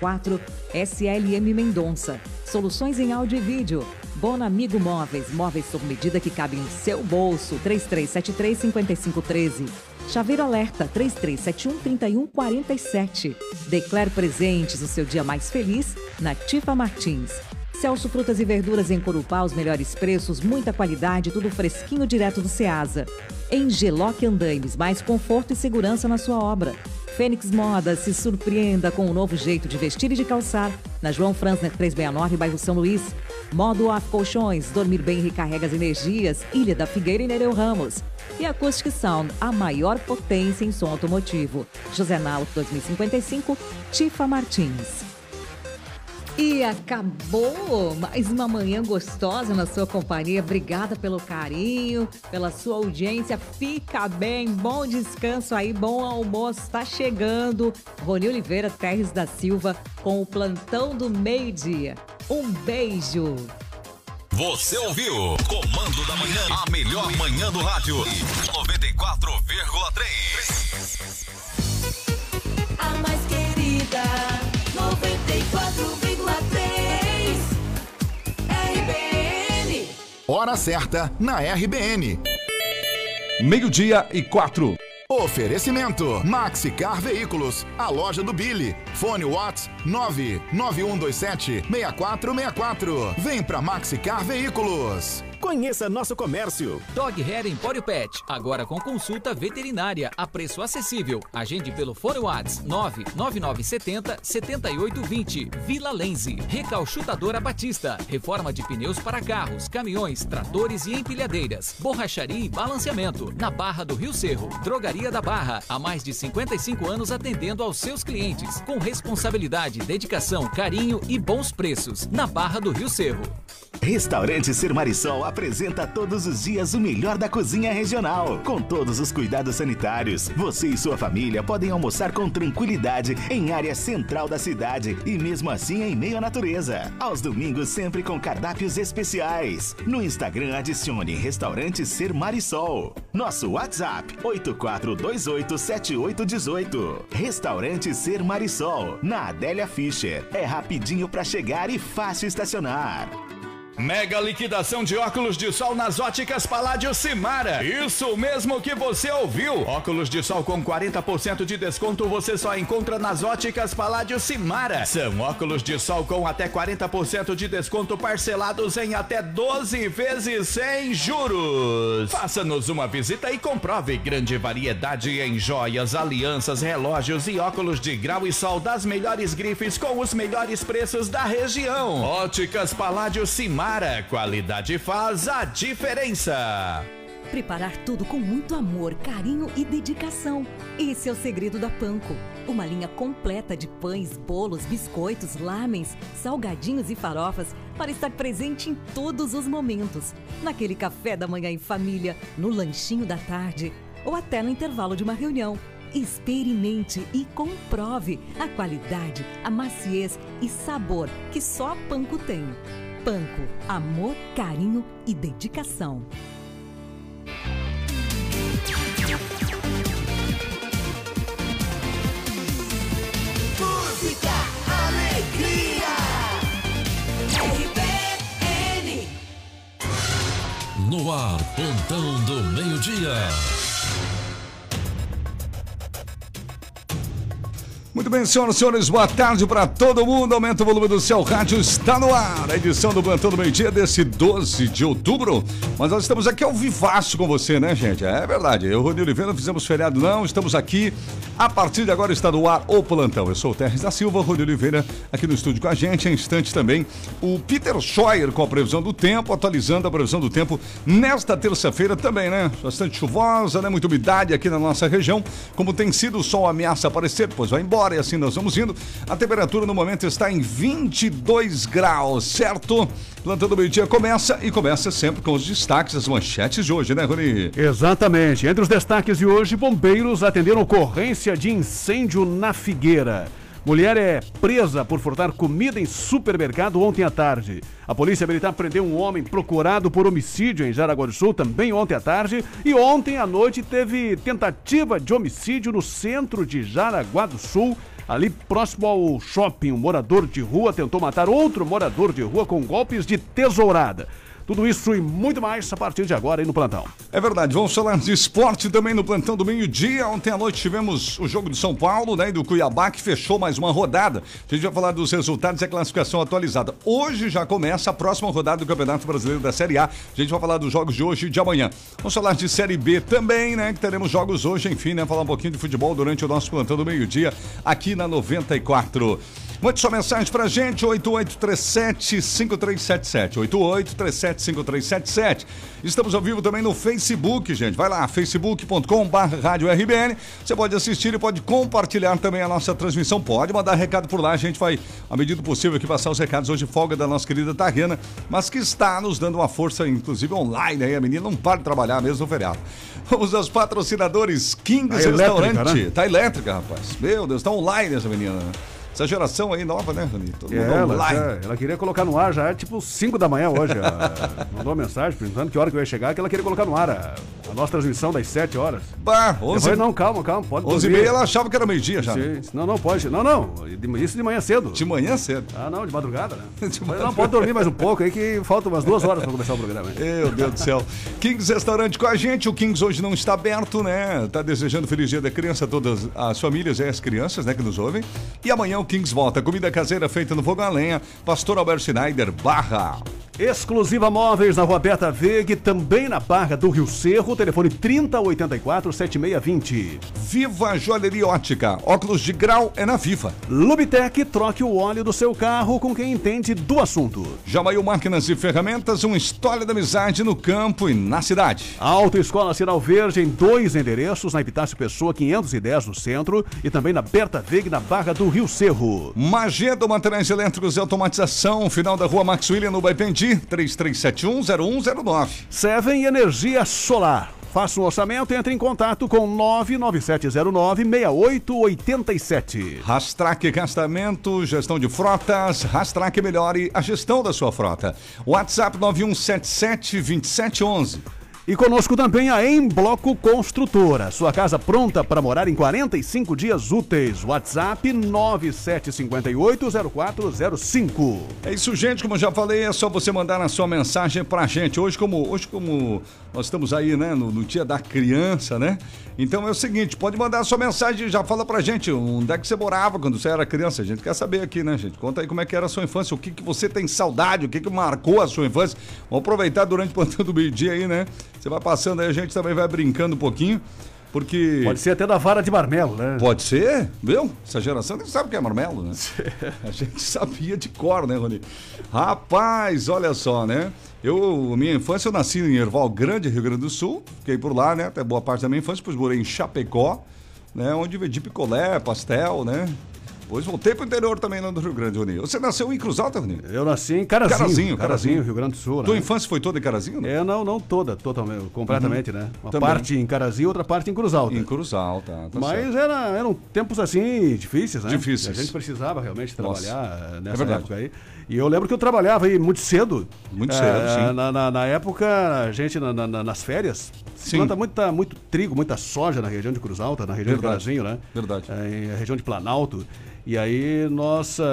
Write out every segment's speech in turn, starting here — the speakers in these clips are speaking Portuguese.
34 SLM Mendonça. Soluções em áudio e vídeo. Bona Amigo Móveis, móveis sob medida que cabem em seu bolso. 3373-5513. Chaveiro Alerta 3371-3147. Declare presentes o seu dia mais feliz na Tifa Martins. Celso Frutas e Verduras em Corupá, os melhores preços, muita qualidade, tudo fresquinho direto do Ceasa. Em Geloc Andaimes, mais conforto e segurança na sua obra. Fênix Moda, se surpreenda com um novo jeito de vestir e de calçar. Na João Franzner 369, bairro São Luís. Modo Off Colchões, dormir bem recarrega as energias. Ilha da Figueira e Nereu Ramos. E Acoustic Sound, a maior potência em som automotivo. José Nauto 2055, Tifa Martins. E acabou mais uma manhã gostosa na sua companhia. Obrigada pelo carinho, pela sua audiência. Fica bem, bom descanso aí, bom almoço. Está chegando. Rony Oliveira Terres da Silva com o plantão do meio-dia. Um beijo. Você ouviu? Comando da Manhã, a melhor manhã do rádio. 94,3. A mais querida, 94,3. Hora certa na RBN. Meio-dia e quatro. Oferecimento Maxi Car Veículos, a loja do Billy. Fone Watts 99127 6464. Vem pra Maxi Car Veículos. Conheça nosso comércio. Dog Hair Empório Pet, agora com consulta veterinária a preço acessível. Agende pelo Fone Whats 99970 7820. Vila Lenze. Recalchutadora Batista. Reforma de pneus para carros, caminhões, tratores e empilhadeiras. Borracharia e balanceamento. Na Barra do Rio Cerro. Drogaria da Barra. Há mais de 55 anos atendendo aos seus clientes. Com responsabilidade, dedicação, carinho e bons preços. Na Barra do Rio Cerro. Restaurante Ser Marisol apresenta todos os dias o melhor da cozinha regional. Com todos os cuidados sanitários, você e sua família podem almoçar com tranquilidade em área central da cidade e mesmo assim em meio à natureza. Aos domingos sempre com cardápios especiais. No Instagram adicione Restaurante Ser Marisol. Nosso WhatsApp 84287818. Restaurante Ser Marisol, na Adélia Fischer. É rapidinho para chegar e fácil estacionar. Mega liquidação de óculos de sol nas óticas Paládio Simara. Isso mesmo que você ouviu. Óculos de sol com 40% de desconto você só encontra nas óticas Paládio Simara. São óculos de sol com até 40% de desconto parcelados em até 12 vezes sem juros. Faça-nos uma visita e comprove grande variedade em joias, alianças, relógios e óculos de grau e sol das melhores grifes com os melhores preços da região. Óticas Paládio Simara. Qualidade faz a diferença. Preparar tudo com muito amor, carinho e dedicação. Esse é o segredo da Panko. Uma linha completa de pães, bolos, biscoitos, lamens, salgadinhos e farofas para estar presente em todos os momentos. Naquele café da manhã em família, no lanchinho da tarde ou até no intervalo de uma reunião. Experimente e comprove a qualidade, a maciez e sabor que só a Panko tem. Panko, amor, carinho e dedicação. Música, alegria. RBN. No ar, plantão do meio-dia. Muito bem, senhoras e senhores, boa tarde para todo mundo. Aumenta o volume do seu rádio, está no ar. A edição do Plantão do Meio Dia desse 12 de outubro. Mas nós estamos aqui ao vivaço com você, né, gente? É verdade. Eu, Rony Oliveira, não fizemos feriado, não. Estamos aqui. A partir de agora está no ar o Plantão. Eu sou o Terres da Silva, Rony Oliveira, aqui no estúdio com a gente. Em instante também, o Peter Scheuer com a previsão do tempo, atualizando a previsão do tempo nesta terça-feira também, né? Bastante chuvosa, né? Muita umidade aqui na nossa região. Como tem sido, o sol ameaça aparecer, pois vai embora e assim nós vamos indo. A temperatura no momento está em 22 graus, certo? Plantão do meio-dia começa e começa sempre com os destaques, as manchetes de hoje, né, Rony? Exatamente. Entre os destaques de hoje, bombeiros atenderam ocorrência de incêndio na Figueira. Mulher é presa por furtar comida em supermercado ontem à tarde. A Polícia Militar prendeu um homem procurado por homicídio em Jaraguá do Sul também ontem à tarde. E ontem à noite teve tentativa de homicídio no centro de Jaraguá do Sul. Ali próximo ao shopping, um morador de rua tentou matar outro morador de rua com golpes de tesourada. Tudo isso e muito mais a partir de agora aí no plantão. É verdade, vamos falar de esporte também no plantão do meio-dia. Ontem à noite tivemos o jogo do São Paulo, né? E do Cuiabá, que fechou mais uma rodada. A gente vai falar dos resultados e a classificação atualizada. Hoje já começa a próxima rodada do Campeonato Brasileiro da Série A. A gente vai falar dos jogos de hoje e de amanhã. Vamos falar de Série B também, né? Que teremos jogos hoje, enfim, né? Falar um pouquinho de futebol durante o nosso plantão do meio-dia aqui na 94. Mande sua mensagem pra gente, 8837-5377. 8837-5377. Estamos ao vivo também no Facebook, gente. Vai lá, facebook.com.br. Você pode assistir e pode compartilhar também a nossa transmissão. Pode mandar recado por lá. A gente vai, à medida do possível, aqui passar os recados. Hoje, folga da nossa querida Tariana, mas que está nos dando uma força, inclusive online aí. A menina não para de trabalhar mesmo no feriado. Vamos aos patrocinadores Kings Tá elétrica, Restaurante. né? Tá elétrica, rapaz. Meu Deus, tá online essa menina. Essa geração aí nova, né, Rani? Todo mundo Ela, online. já- ela queria colocar no ar já, é tipo 5 da manhã hoje. Ela mandou uma mensagem perguntando que hora que eu ia chegar, que ela queria colocar no ar a, a nossa transmissão das 7 horas. Bah, Eu 11 falei, não, calma, calma, pode 11 e meia ela achava que era meio-dia já. né? Sim, Não, não, pode. Não, não. Isso de manhã cedo. De manhã cedo. Ah, não, de madrugada, né? De Eu falei, madrugada. não, pode dormir mais um pouco aí que faltam umas duas horas pra começar o programa. hein? Meu Deus do céu. Kings Restaurante com a gente. O Kings hoje não está aberto, né? Tá desejando feliz dia da criança a todas as famílias e as crianças, né, que nos ouvem. E amanhã Kings volta. Comida caseira feita no fogo a lenha. Pastor Alberto Schneider, Barra. Exclusiva Móveis na Rua Berta Veg, também na Barra do Rio Cerro, telefone 3084-7620. Viva Joalheria Ótica. Óculos de grau é na Viva. Lubitec, troque o óleo do seu carro com quem entende do assunto. Jamail Máquinas e Ferramentas, uma história da amizade no campo e na cidade. Autoescola Sinal Verde em dois endereços, na Epitácio Pessoa 510 no centro e também na Berta Veg na Barra do Rio Cerro. Magedo Materiais Elétricos e Automatização, final da rua Max William no Baipendi, 33710109. Seven Energia Solar. Faça um orçamento e entre em contato com 99709-6887. Rastrac Castamento, gestão de frotas, Rastrac melhore a gestão da sua frota. WhatsApp 91772711. E conosco também a Em Bloco Construtora. Sua casa pronta para morar em 45 dias úteis. WhatsApp 97580405. É isso, gente. Como eu já falei, é só você mandar a sua mensagem pra gente. Hoje, como, hoje, como nós estamos aí, né, no, no dia da criança, né? Então é o seguinte, pode mandar a sua mensagem e já fala pra gente onde é que você morava quando você era criança. A gente quer saber aqui, né, gente? Conta aí como é que era a sua infância, o que, que você tem saudade, o que, que marcou a sua infância. Vamos aproveitar durante o plantão do meio-dia aí, né? Você vai passando aí, a gente também vai brincando um pouquinho, porque... Pode ser até da vara de marmelo, né? Pode ser, viu? Essa geração nem sabe o que é marmelo, né? A gente sabia de cor, né, Rony? Rapaz, olha só, né? Eu, minha infância, eu nasci em Erval Grande, Rio Grande do Sul. Fiquei por lá, né? Até boa parte da minha infância. Depois morei em Chapecó, né? Onde vendi picolé, pastel, né? Depois voltei pro interior também lá do Rio Grande, Rony. Você nasceu em Cruz Alta, Rony? Eu nasci em Carazinho. Carazinho, Carazinho. Rio Grande do Sul. Tua né? infância foi toda em Carazinho? É, não, não toda, totalmente, completamente, né? Uma Também. parte em Carazinho, outra parte em Cruz Alta. Em Cruz Alta, tá Mas certo. era, eram tempos assim difíceis, né? Difíceis. A gente precisava realmente Nossa. trabalhar eh, nessa verdade. época aí. E eu lembro que eu trabalhava aí muito cedo. Muito Eh, cedo, sim. Na, na- na época, a gente, na- na- na- nas férias, Sim. planta muita, muito trigo, muita soja na região de Cruz Alta, na região de Verdade. Carazinho, né? Verdade. Eh, em região de Planalto. E aí nós eh,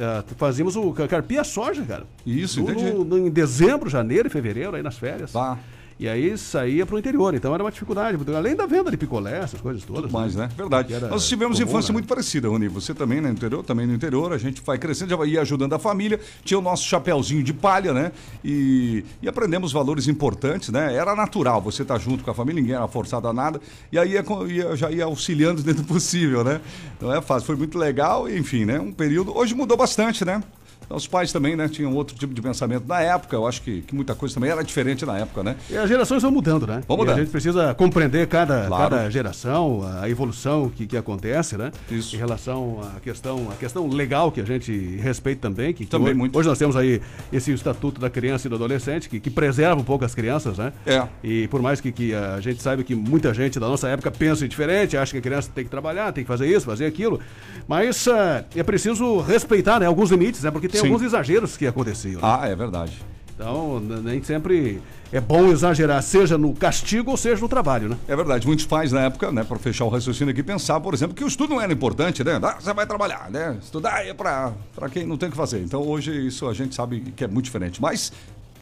eh, fazíamos o carpia soja, cara. Isso, No- entendi. no- em dezembro, janeiro e fevereiro, aí nas férias. Pá. E aí saía pro interior. Então era uma dificuldade. Além da venda de picolé, essas coisas todas. Tudo mais, né? Verdade. Que era Nós tivemos comum, infância né? muito parecida, Rony. Você também, né? No interior, também no interior. A gente vai crescendo, já vai ajudando a família. Tinha o nosso chapéuzinho de palha, né? E, e aprendemos valores importantes, né? Era natural você estar junto com a família, ninguém era forçado a nada. E aí ia, ia- já ia auxiliando dentro do possível, né? Não é fácil. Foi muito legal, enfim, né? Um período. Hoje mudou bastante, né? Os pais também, né, tinham outro tipo de pensamento na época. Eu acho que, que muita coisa também era diferente na época, né? E as gerações vão mudando, né? Vão mudando. a gente precisa compreender cada, Claro. cada geração, a evolução que, que acontece, né? Isso. Em relação à questão, a questão legal que a gente respeita também. Que, que Também hoje, muito. Hoje nós temos aí esse Estatuto da Criança e do Adolescente, que, que preserva um pouco as crianças, né? É. E por mais que, que a gente saiba que muita gente da nossa época pensa diferente, acha que a criança tem que trabalhar, tem que fazer isso, fazer aquilo. Mas ah, é preciso respeitar né, alguns limites, né? Porque tem Sim. alguns exageros que aconteciam. né? Ah, é verdade. Então, nem sempre é bom exagerar, seja no castigo ou seja no trabalho, né? É verdade, muitos pais na época, né, para fechar o raciocínio aqui, pensavam, por exemplo, que o estudo não era importante, né? Ah, você vai trabalhar, né? Estudar é para quem não tem o que fazer. Então hoje isso a gente sabe que é muito diferente. Mas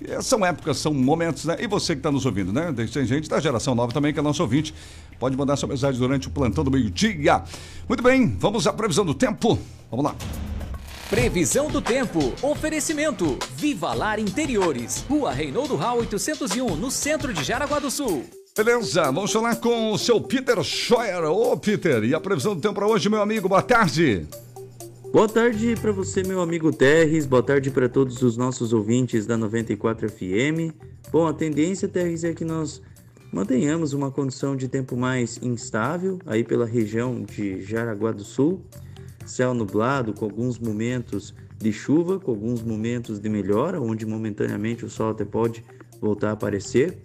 eh, são épocas, são momentos, né? E você que está nos ouvindo, né? Tem gente da geração nova também que é nosso ouvinte. Pode mandar sua mensagem durante o plantão do meio-dia. Muito bem, vamos à previsão do tempo. Vamos lá. Previsão do tempo. Oferecimento. Viva Lar Interiores. Rua Reinaldo Rau 801, no centro de Jaraguá do Sul. Beleza, vamos falar com o seu Peter Scheuer. Ô, Peter, e a previsão do tempo para hoje, meu amigo? Boa tarde. Boa tarde para você, meu amigo Terres. Boa tarde para todos os nossos ouvintes da 94 FM. Bom, a tendência, Terres, é que nós mantenhamos uma condição de tempo mais instável aí pela região de Jaraguá do Sul. Céu nublado, com alguns momentos de chuva, com alguns momentos de melhora, onde momentaneamente o sol até pode voltar a aparecer.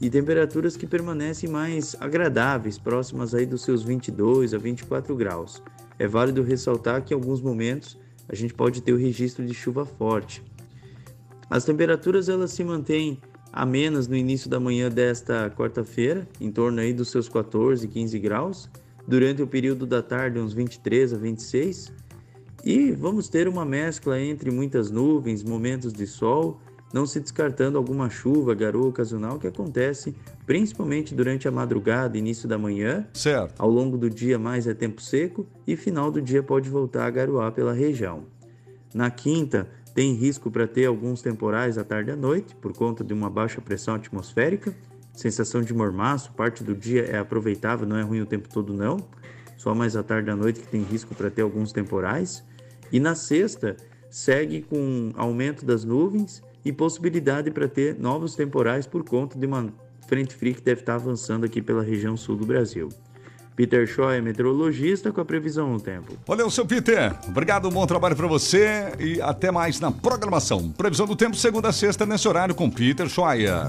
E temperaturas que permanecem mais agradáveis, próximas aí dos seus 22 a 24 graus. É válido ressaltar que em alguns momentos a gente pode ter o registro de chuva forte. As temperaturas elas se mantêm amenas no início da manhã desta quarta-feira, em torno aí dos seus 14, 15 graus, durante o período da tarde uns 23 a 26, e vamos ter uma mescla entre muitas nuvens, momentos de sol, não se descartando alguma chuva, garoa ocasional que acontece principalmente durante a madrugada, início da manhã. Certo. Ao longo do dia mais é tempo seco e final do dia pode voltar a garoar pela região. Na quinta, tem risco para ter alguns temporais à tarde e à noite, por conta de uma baixa pressão atmosférica. Sensação de mormaço, parte do dia é aproveitável, não é ruim o tempo todo não. Só mais à tarde à noite que tem risco para ter alguns temporais. E na sexta, segue com aumento das nuvens e possibilidade para ter novos temporais por conta de uma frente fria que deve estar avançando aqui pela região sul do Brasil. Peter Shaw é meteorologista com a previsão no tempo. Valeu, seu Peter. Obrigado, bom trabalho para você e até mais na programação. Previsão do tempo, segunda a sexta, nesse horário com Peter Scheuer.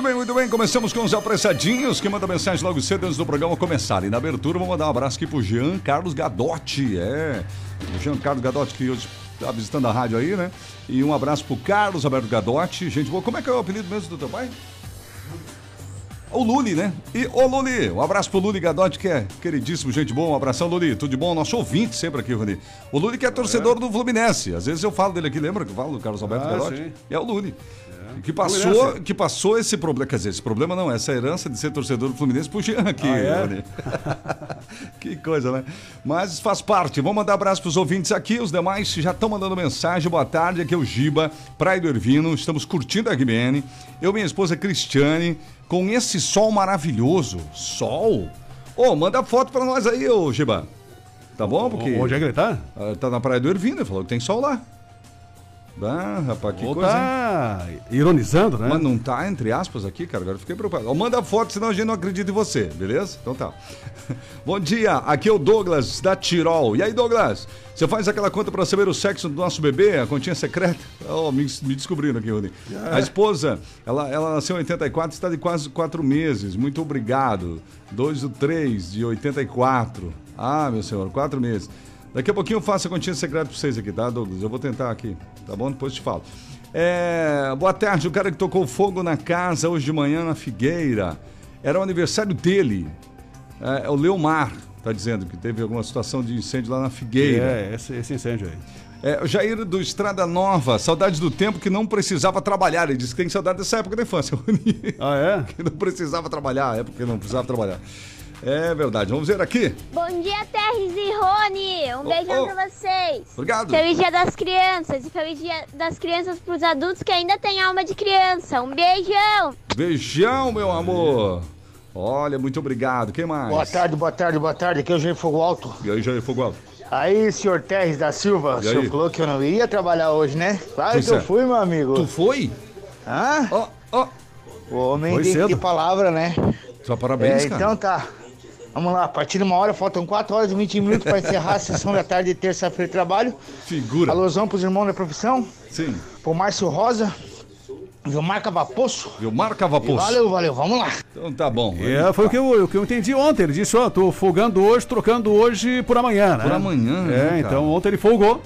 Muito bem, muito bem. Começamos com os apressadinhos que manda mensagem logo cedo antes do programa começar. E na abertura, vou mandar um abraço aqui pro Jean Carlos Gadotti. É, o Jean Carlos Gadotti que hoje tá visitando a rádio aí, né? E um abraço pro Carlos Alberto Gadotti. Gente boa, como é que é o apelido mesmo do teu pai? O Luli, né? E ô Luli, um abraço pro Luli Gadotti, que é queridíssimo, gente boa. Um abração, Luli. Tudo de bom? Nosso ouvinte sempre aqui, Rony. O Luli que é torcedor do Fluminense. Às vezes eu falo dele aqui, lembra que eu falo do Carlos Alberto Ah, Gadotti? sim. É o Luli. Que passou, que passou esse problema, quer dizer, esse problema não, essa herança de ser torcedor do Fluminense pro Jean aqui, Ah, é? Rony. que coisa, né? Mas faz parte. Vamos mandar abraço pros ouvintes aqui, os demais já estão mandando mensagem. Boa tarde, aqui é o Giba, Praia do Ervino, estamos curtindo a RBN. Eu e minha esposa Cristiane, com esse sol maravilhoso. Sol? Ô, manda foto pra nós aí, ô Giba. Tá bom? Porque Onde é que ele tá? Ah, tá na Praia do Ervino, ele falou que tem sol lá. Ah, rapaz, que Ou coisa. tá ironizando, né? Mas não tá entre aspas aqui, cara. Agora eu fiquei preocupado. Ó, Manda foto, senão a gente não acredita em você, beleza? Então tá. Bom dia, aqui é o Douglas da Tirol. E aí, Douglas? Você faz aquela conta pra saber o sexo do nosso bebê, a continha secreta? Oh, me, me descobriram aqui, Rony. A esposa, ela, ela nasceu em 84, está de quase quatro meses. Muito obrigado. 2 do 3 de 84. Ah, meu senhor, quatro meses. Daqui a pouquinho eu faço a continha secreta pra vocês aqui, tá, Douglas? Eu vou tentar aqui, tá bom? Depois te falo. É, boa tarde, o cara que tocou fogo na casa hoje de manhã na Figueira. Era o aniversário dele. É, é o Leomar, tá dizendo que teve alguma situação de incêndio lá na Figueira. É, esse, esse incêndio aí. É, o Jair do Estrada Nova, saudade do tempo que não precisava trabalhar. Ele disse que tem saudade dessa época da infância. Ah, é? que não precisava trabalhar, a época que não precisava trabalhar. É verdade. Vamos ver aqui. Bom dia, Terres e Rony! Um Oh, beijão oh. pra vocês! Obrigado. Feliz Dia das Crianças e feliz Dia das Crianças pros adultos que ainda têm alma de criança. Um beijão! Beijão, meu amor. Olha, muito obrigado. Quem mais? Boa tarde, boa tarde, boa tarde. Aqui é o Jair Fogo Alto. E aí, Jair Fogo Alto? Aí, senhor Terres da Silva, o senhor aí? falou que eu não ia trabalhar hoje, né? Claro que eu é. fui, meu amigo. Tu foi? Hã? Ó, ó. O homem Foi que ter palavra, né? Só parabéns, É, cara. Então tá. Vamos lá, a partir de uma hora, faltam 4 horas e 20 minutos para encerrar a sessão da tarde de terça-feira de trabalho. Figura. Alusão pros irmãos da profissão. Sim. Pro Márcio Rosa. Vilmar Cavapoço. Vilmar Cavapoço. Valeu, valeu, vamos lá. Então tá bom. É, foi o que, eu, o que eu entendi ontem. Ele disse, ó, tô folgando hoje, trocando hoje por amanhã, né? Por amanhã, É, né, cara? então ontem ele folgou.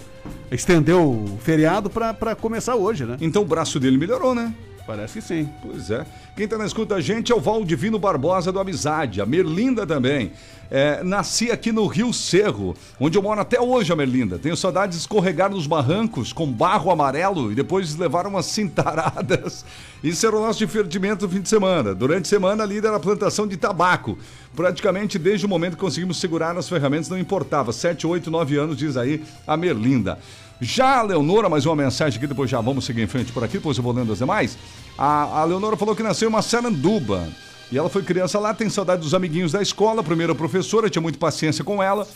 Estendeu o feriado pra, pra começar hoje, né? Então o braço dele melhorou, né? Parece que sim. Pois é. Quem tá na escuta a gente é o Valdivino Barbosa do Amizade, a Merlinda também. É, nasci aqui no Rio Cerro, onde eu moro até hoje, a Merlinda. Tenho saudades de escorregar nos barrancos com barro amarelo e depois levar umas cintaradas. Isso era o nosso divertimento no fim de semana. Durante a semana, a era a plantação de tabaco. Praticamente desde o momento que conseguimos segurar as ferramentas, não importava. 7, 8, 9 anos, diz aí a Merlinda. Já a Leonora, mais uma mensagem aqui, depois já vamos seguir em frente por aqui, depois eu vou lendo as demais. A, a Leonora falou que nasceu em uma Saranduba. E ela foi criança lá, tem saudade dos amiguinhos da escola, primeira professora, tinha muita paciência com ela.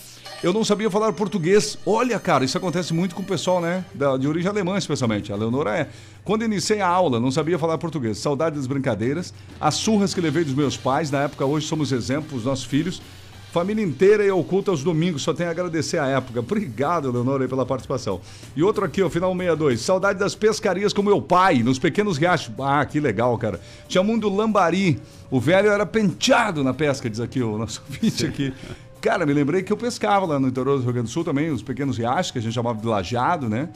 Eu não sabia falar português. Olha, cara, isso acontece muito com o pessoal, né? Da- de origem alemã, especialmente. A Leonora é. Quando iniciei a aula, não sabia falar português. Saudade das brincadeiras, as surras que levei dos meus pais. Na época, hoje somos exemplos, os nossos filhos. Família inteira e oculta aos domingos, só tenho a agradecer a época. Obrigado, Leonora, aí pela participação. E outro aqui, ó, final 62. Saudade das pescarias com meu pai, nos pequenos riachos. Ah, que legal, cara. Tinha mundo lambari. O velho era penteado na pesca, diz aqui o nosso vídeo aqui. Cara, me lembrei que eu pescava lá no interior do Rio Grande do Sul também, os pequenos riachos, que a gente chamava de lajeado, né?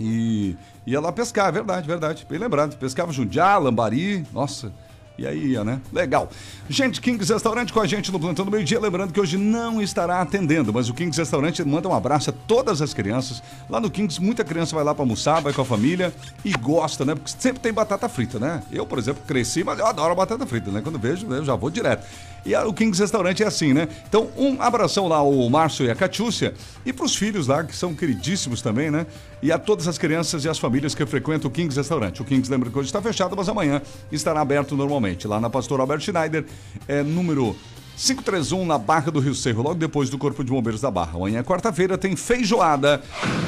E ia lá pescar, é verdade, verdade. Bem lembrado. Pescava jundiá, lambari, nossa. E aí ia, né? Legal. Gente, Kings Restaurante com a gente no Plantão do Meio Dia. Lembrando que hoje não estará atendendo, mas o Kings Restaurante manda um abraço a todas as crianças. Lá no Kings, muita criança vai lá pra almoçar, vai com a família e gosta, né? Porque sempre tem batata frita, né? Eu, por exemplo, cresci, mas eu adoro batata frita, né? Quando vejo, eu já vou direto. E o Kings Restaurante é assim, né? Então, um abração lá ao Márcio e a Catiúcia e pros filhos lá, que são queridíssimos também, né? E a todas as crianças e as famílias que frequentam o Kings Restaurante. O Kings lembra que hoje está fechado, mas amanhã estará aberto normalmente. Lá na Pastor Albert Schneider, é número 531 na Barra do Rio Cerro, logo depois do Corpo de Bombeiros da Barra. Amanhã, quarta-feira, tem feijoada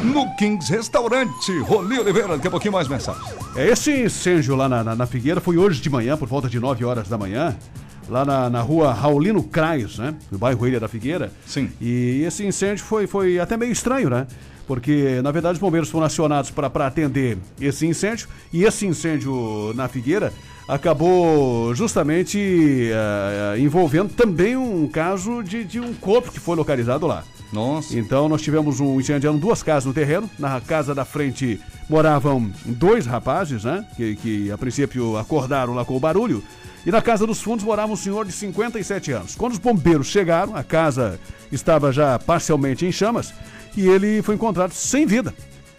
no Kings Restaurante. Roli Oliveira, daqui a pouquinho mais mensagens. É, esse incêndio lá na, na- na Figueira foi hoje de manhã, por volta de 9 horas da manhã, lá na, na rua Raulino Crais, né? No bairro Ilha da Figueira. Sim. E esse incêndio foi, foi até meio estranho, né? Porque, na verdade, os bombeiros foram acionados para atender esse incêndio, e esse incêndio na Figueira acabou justamente eh, envolvendo também um caso de, de um corpo que foi localizado lá. Nossa. Então nós tivemos um incêndio eram duas casas no terreno. Na casa da frente moravam dois rapazes, né? Que, que a princípio acordaram lá com o barulho. E na casa dos fundos morava um senhor de 57 anos. Quando os bombeiros chegaram, a casa estava já parcialmente em chamas e ele foi encontrado sem vida.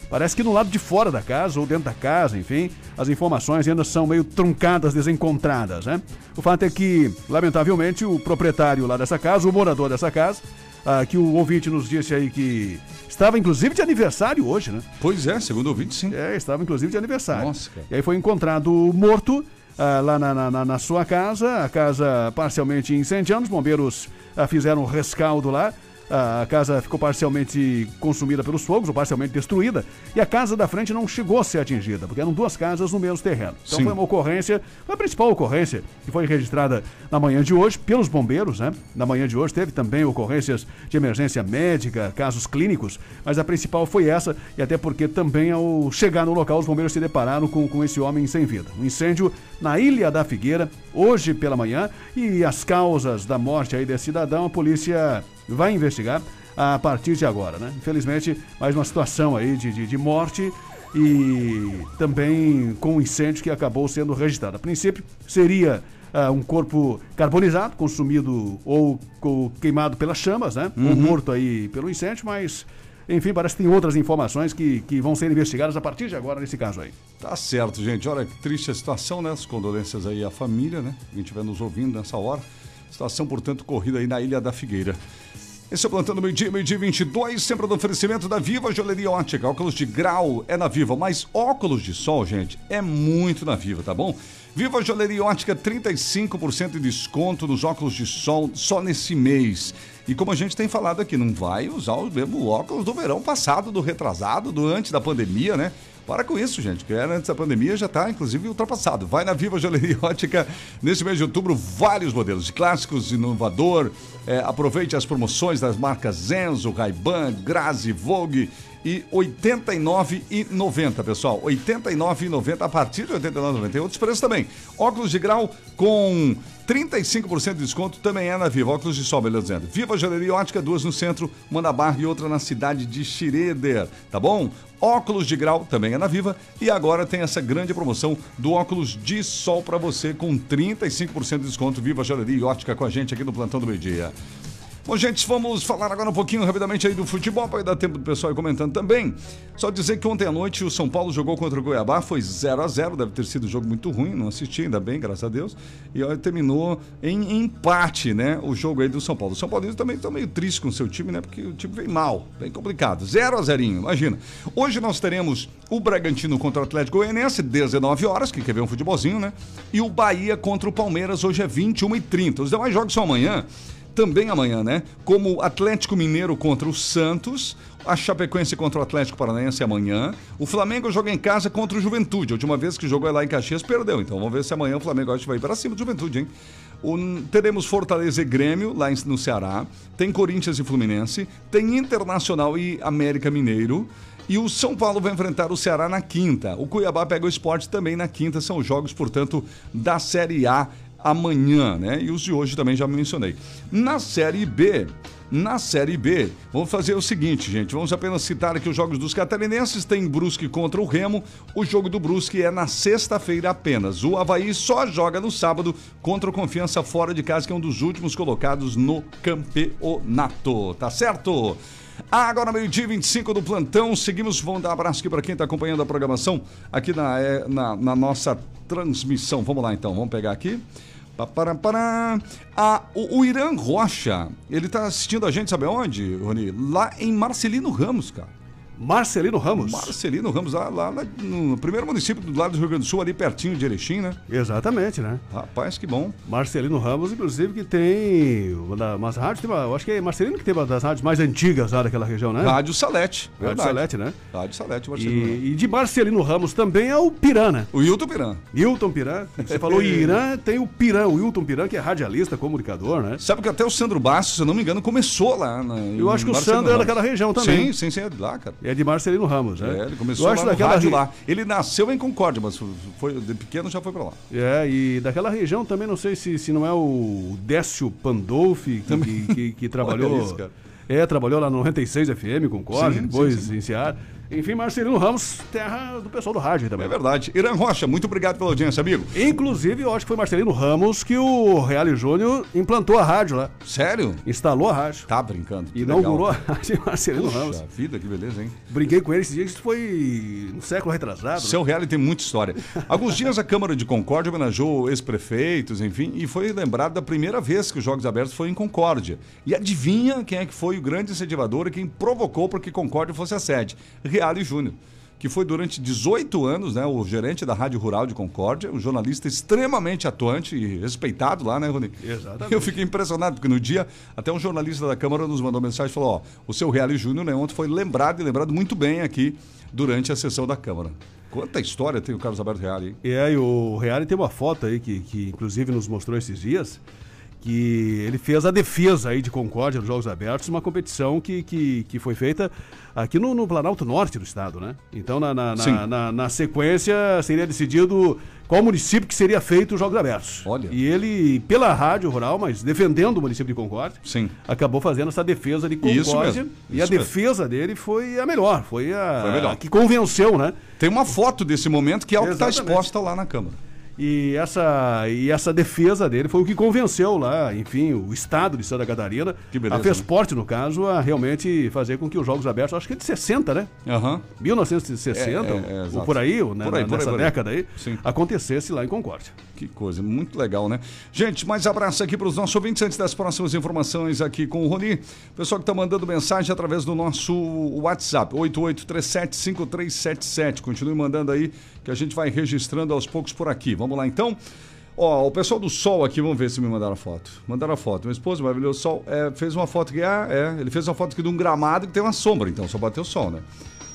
Parece que no lado de fora da casa ou dentro da casa, enfim, as informações ainda são meio truncadas, desencontradas, né? O fato é que, lamentavelmente, o proprietário lá dessa casa, o morador dessa casa, ah, que o ouvinte nos disse aí que estava inclusive de aniversário hoje, né? Pois é, segundo o ouvinte, sim. É, estava inclusive de aniversário. Nossa, cara. E aí foi encontrado morto ah, lá na, na- na- sua casa, a casa parcialmente incendiando, os bombeiros ah, fizeram um rescaldo lá. A casa ficou parcialmente consumida pelos fogos, ou parcialmente destruída, e a casa da frente não chegou a ser atingida, porque eram duas casas no mesmo terreno. Então Sim. foi uma ocorrência, foi a principal ocorrência que foi registrada na manhã de hoje pelos bombeiros, né? Na manhã de hoje teve também ocorrências de emergência médica, casos clínicos, mas a principal foi essa, e até porque também ao chegar no local os bombeiros se depararam com, com esse homem sem vida. Um incêndio na Ilha da Figueira, hoje pela manhã, e as causas da morte aí desse cidadão, a polícia vai investigar a partir de agora, né? Infelizmente, mais uma situação aí de, de, de morte e também com um incêndio que acabou sendo registrado. A princípio, seria ah, um corpo carbonizado, consumido ou co- queimado pelas chamas, né? Ou Uhum. morto aí pelo incêndio, mas, enfim, parece que tem outras informações que, que vão ser investigadas a partir de agora nesse caso aí. Tá certo, gente. Olha que triste a situação, né? As condolências aí à família, né? Quem estiver nos ouvindo nessa hora. Situação, portanto, corrida aí na Ilha da Figueira. Esse é o Plantando Meio Dia, Meio Dia 22, sempre no oferecimento da Viva Joalheria Ótica. Óculos de grau é na Viva, mas óculos de sol, gente, é muito na Viva, tá bom? Viva Joalheria Ótica, 35% de desconto nos óculos de sol só nesse mês. E como a gente tem falado aqui, não vai usar o mesmo óculos do verão passado, do retrasado, do antes da pandemia, né? Para com isso, gente, que era antes da pandemia já está, inclusive, ultrapassado. Vai na Viva Joalheria Ótica, nesse mês de outubro, vários modelos de clássicos, inovador. É, aproveite as promoções das marcas Zenzo, Ray-Ban, Grazi, Vogue e R$ 89,90, pessoal. R$ 89,90 a partir de R$ 89,90. Tem outros preços também. Óculos de grau com 35% de desconto também é na Viva. Óculos de sol, beleza dizendo. Viva Joalheria Ótica, duas no centro, uma na Barra e outra na cidade de Schroeder, tá bom? Óculos de grau também é na Viva e agora tem essa grande promoção do óculos de sol para você com 35% de desconto. Viva Joalheria Ótica com a gente aqui no Plantão do Meio Dia. Bom, gente, vamos falar agora um pouquinho rapidamente aí do futebol, para dar tempo do pessoal ir comentando também. Só dizer que ontem à noite o São Paulo jogou contra o Goiabá, foi 0 a 0 deve ter sido um jogo muito ruim, não assisti, ainda bem, graças a Deus. E ó, terminou em empate, né, o jogo aí do São Paulo. O São Paulo também está meio triste com o seu time, né, porque o time vem mal, bem complicado. 0 a 0 imagina. Hoje nós teremos o Bragantino contra o Atlético Goianiense, 19 horas, que quer ver um futebolzinho, né? E o Bahia contra o Palmeiras, hoje é 21h30. Os demais jogos são amanhã também amanhã, né? Como Atlético Mineiro contra o Santos, a Chapecoense contra o Atlético Paranaense amanhã. O Flamengo joga em casa contra o Juventude. A última vez que jogou lá em Caxias perdeu. Então vamos ver se amanhã o Flamengo acho vai para cima do Juventude, hein? O, teremos Fortaleza e Grêmio lá no Ceará. Tem Corinthians e Fluminense. Tem Internacional e América Mineiro. E o São Paulo vai enfrentar o Ceará na quinta. O Cuiabá pega o esporte também na quinta. São os jogos, portanto, da Série A amanhã, né? E os de hoje também já mencionei. Na Série B, na Série B, vamos fazer o seguinte, gente. Vamos apenas citar aqui os jogos dos catarinenses. Tem Brusque contra o Remo. O jogo do Brusque é na sexta-feira apenas. O Havaí só joga no sábado contra o Confiança fora de casa, que é um dos últimos colocados no campeonato. Tá certo? Agora, meio-dia 25 do plantão. Seguimos. Vamos dar um abraço aqui para quem está acompanhando a programação aqui na, é, na, na nossa transmissão. Vamos lá então, vamos pegar aqui. Ah, o, o Irã Rocha, ele tá assistindo a gente, sabe onde, Rony? Lá em Marcelino Ramos, cara. Marcelino Ramos. Marcelino Ramos, lá, lá, lá no primeiro município do lado do Rio Grande do Sul, ali pertinho de Erechim, né? Exatamente, né? Rapaz, que bom. Marcelino Ramos, inclusive, que tem uma das rádios, tem uma, eu acho que é Marcelino que tem uma das rádios mais antigas lá daquela região, né? Rádio Salete. Rádio. Salete, né? Rádio Salete, Marcelino Ramos. E, e de Marcelino Ramos também é o Pirana. O Hilton Piran. Hilton Piran. Você falou Irã, tem o Piran, o Hilton Piran, que é radialista, comunicador, né? Sabe que até o Sandro Bastos, se eu não me engano, começou lá. Na, Eu acho que o Sandro é daquela região também. Sim, sim, sim, é de lá, cara. É de Marcelino Ramos, né? É, ele começou Eu acho lá daquela rádio re- lá. Ele nasceu em Concórdia, mas foi, de pequeno já foi pra lá. É, e daquela região também, não sei se, se não é o Décio Pandolfi, que, que, que- que trabalhou. Isso. É, trabalhou lá no 96 FM Corte, Sim, depois sim, sim. em Ceará. Enfim, Marcelino Ramos, terra do pessoal do rádio também. É verdade. Irã Rocha, muito obrigado pela audiência, amigo. Inclusive, eu acho que foi Marcelino Ramos que o Reale Júnior implantou a rádio lá. Sério? Instalou a rádio. Tá brincando. que Inaugurou legal. a rádio Marcelino Puxa Ramos. vida, que beleza, hein? Briguei com ele esses dias, isso foi no século retrasado. né? Seu reality tem muita história. Alguns dias a Câmara de Concórdia homenageou ex-prefeitos, enfim, e foi lembrado da primeira vez que os Jogos Abertos foi em Concórdia. E adivinha quem é que foi o grande incentivador e quem provocou para que Concórdia fosse a sede? Reale Júnior. Que foi durante 18 anos, né, o gerente da Rádio Rural de Concórdia, um jornalista extremamente atuante e respeitado lá, né, Rony? Exatamente. Eu fiquei impressionado, porque no dia, até um jornalista da Câmara nos mandou mensagem e falou: ó, o seu Reale Júnior, né, ontem foi lembrado e lembrado muito bem aqui durante a sessão da Câmara. Quanta história tem o Carlos Alberto Reale, hein? É, e o Reale tem uma foto aí que, que inclusive nos mostrou esses dias, que ele fez a defesa aí de Concórdia nos Jogos Abertos, uma competição que, que, que foi feita aqui no, no Planalto Norte do estado, né? Então, na, na, na, na- na sequência, seria decidido qual município que seria feito os Jogos Abertos. Olha. E ele, pela rádio rural, mas defendendo o município de Concórdia, Sim. acabou fazendo essa defesa de Isso Concórdia. E a mesmo. defesa dele foi a melhor, foi a, Foi a melhor. que convenceu, né? Tem uma foto desse momento que é o que está exposta lá na Câmara. E essa, e essa defesa dele foi o que convenceu lá, enfim, o Estado de Santa Catarina, beleza, a FESPORT, no caso, a realmente fazer com que os Jogos Abertos, acho que é de 60, né? Aham. 1960, É, é, é, ou por aí, ou né, Por aí, por aí, nessa aí. década aí, Sim. acontecesse lá em Concórdia. Que coisa, muito legal, né? Gente, mais abraço aqui para os nossos ouvintes antes das próximas informações aqui com o Roni. Pessoal que está mandando mensagem através do nosso WhatsApp, 88375377. Continue mandando aí que a gente vai registrando aos poucos por aqui. Vamos lá então. Ó, o pessoal do Sol aqui, vamos ver se me mandaram a foto. Mandaram a foto. Meu esposo, maravilhoso Sol, é, fez uma foto que é, é, ele fez uma foto aqui de um gramado que tem uma sombra, então só bateu o sol, né?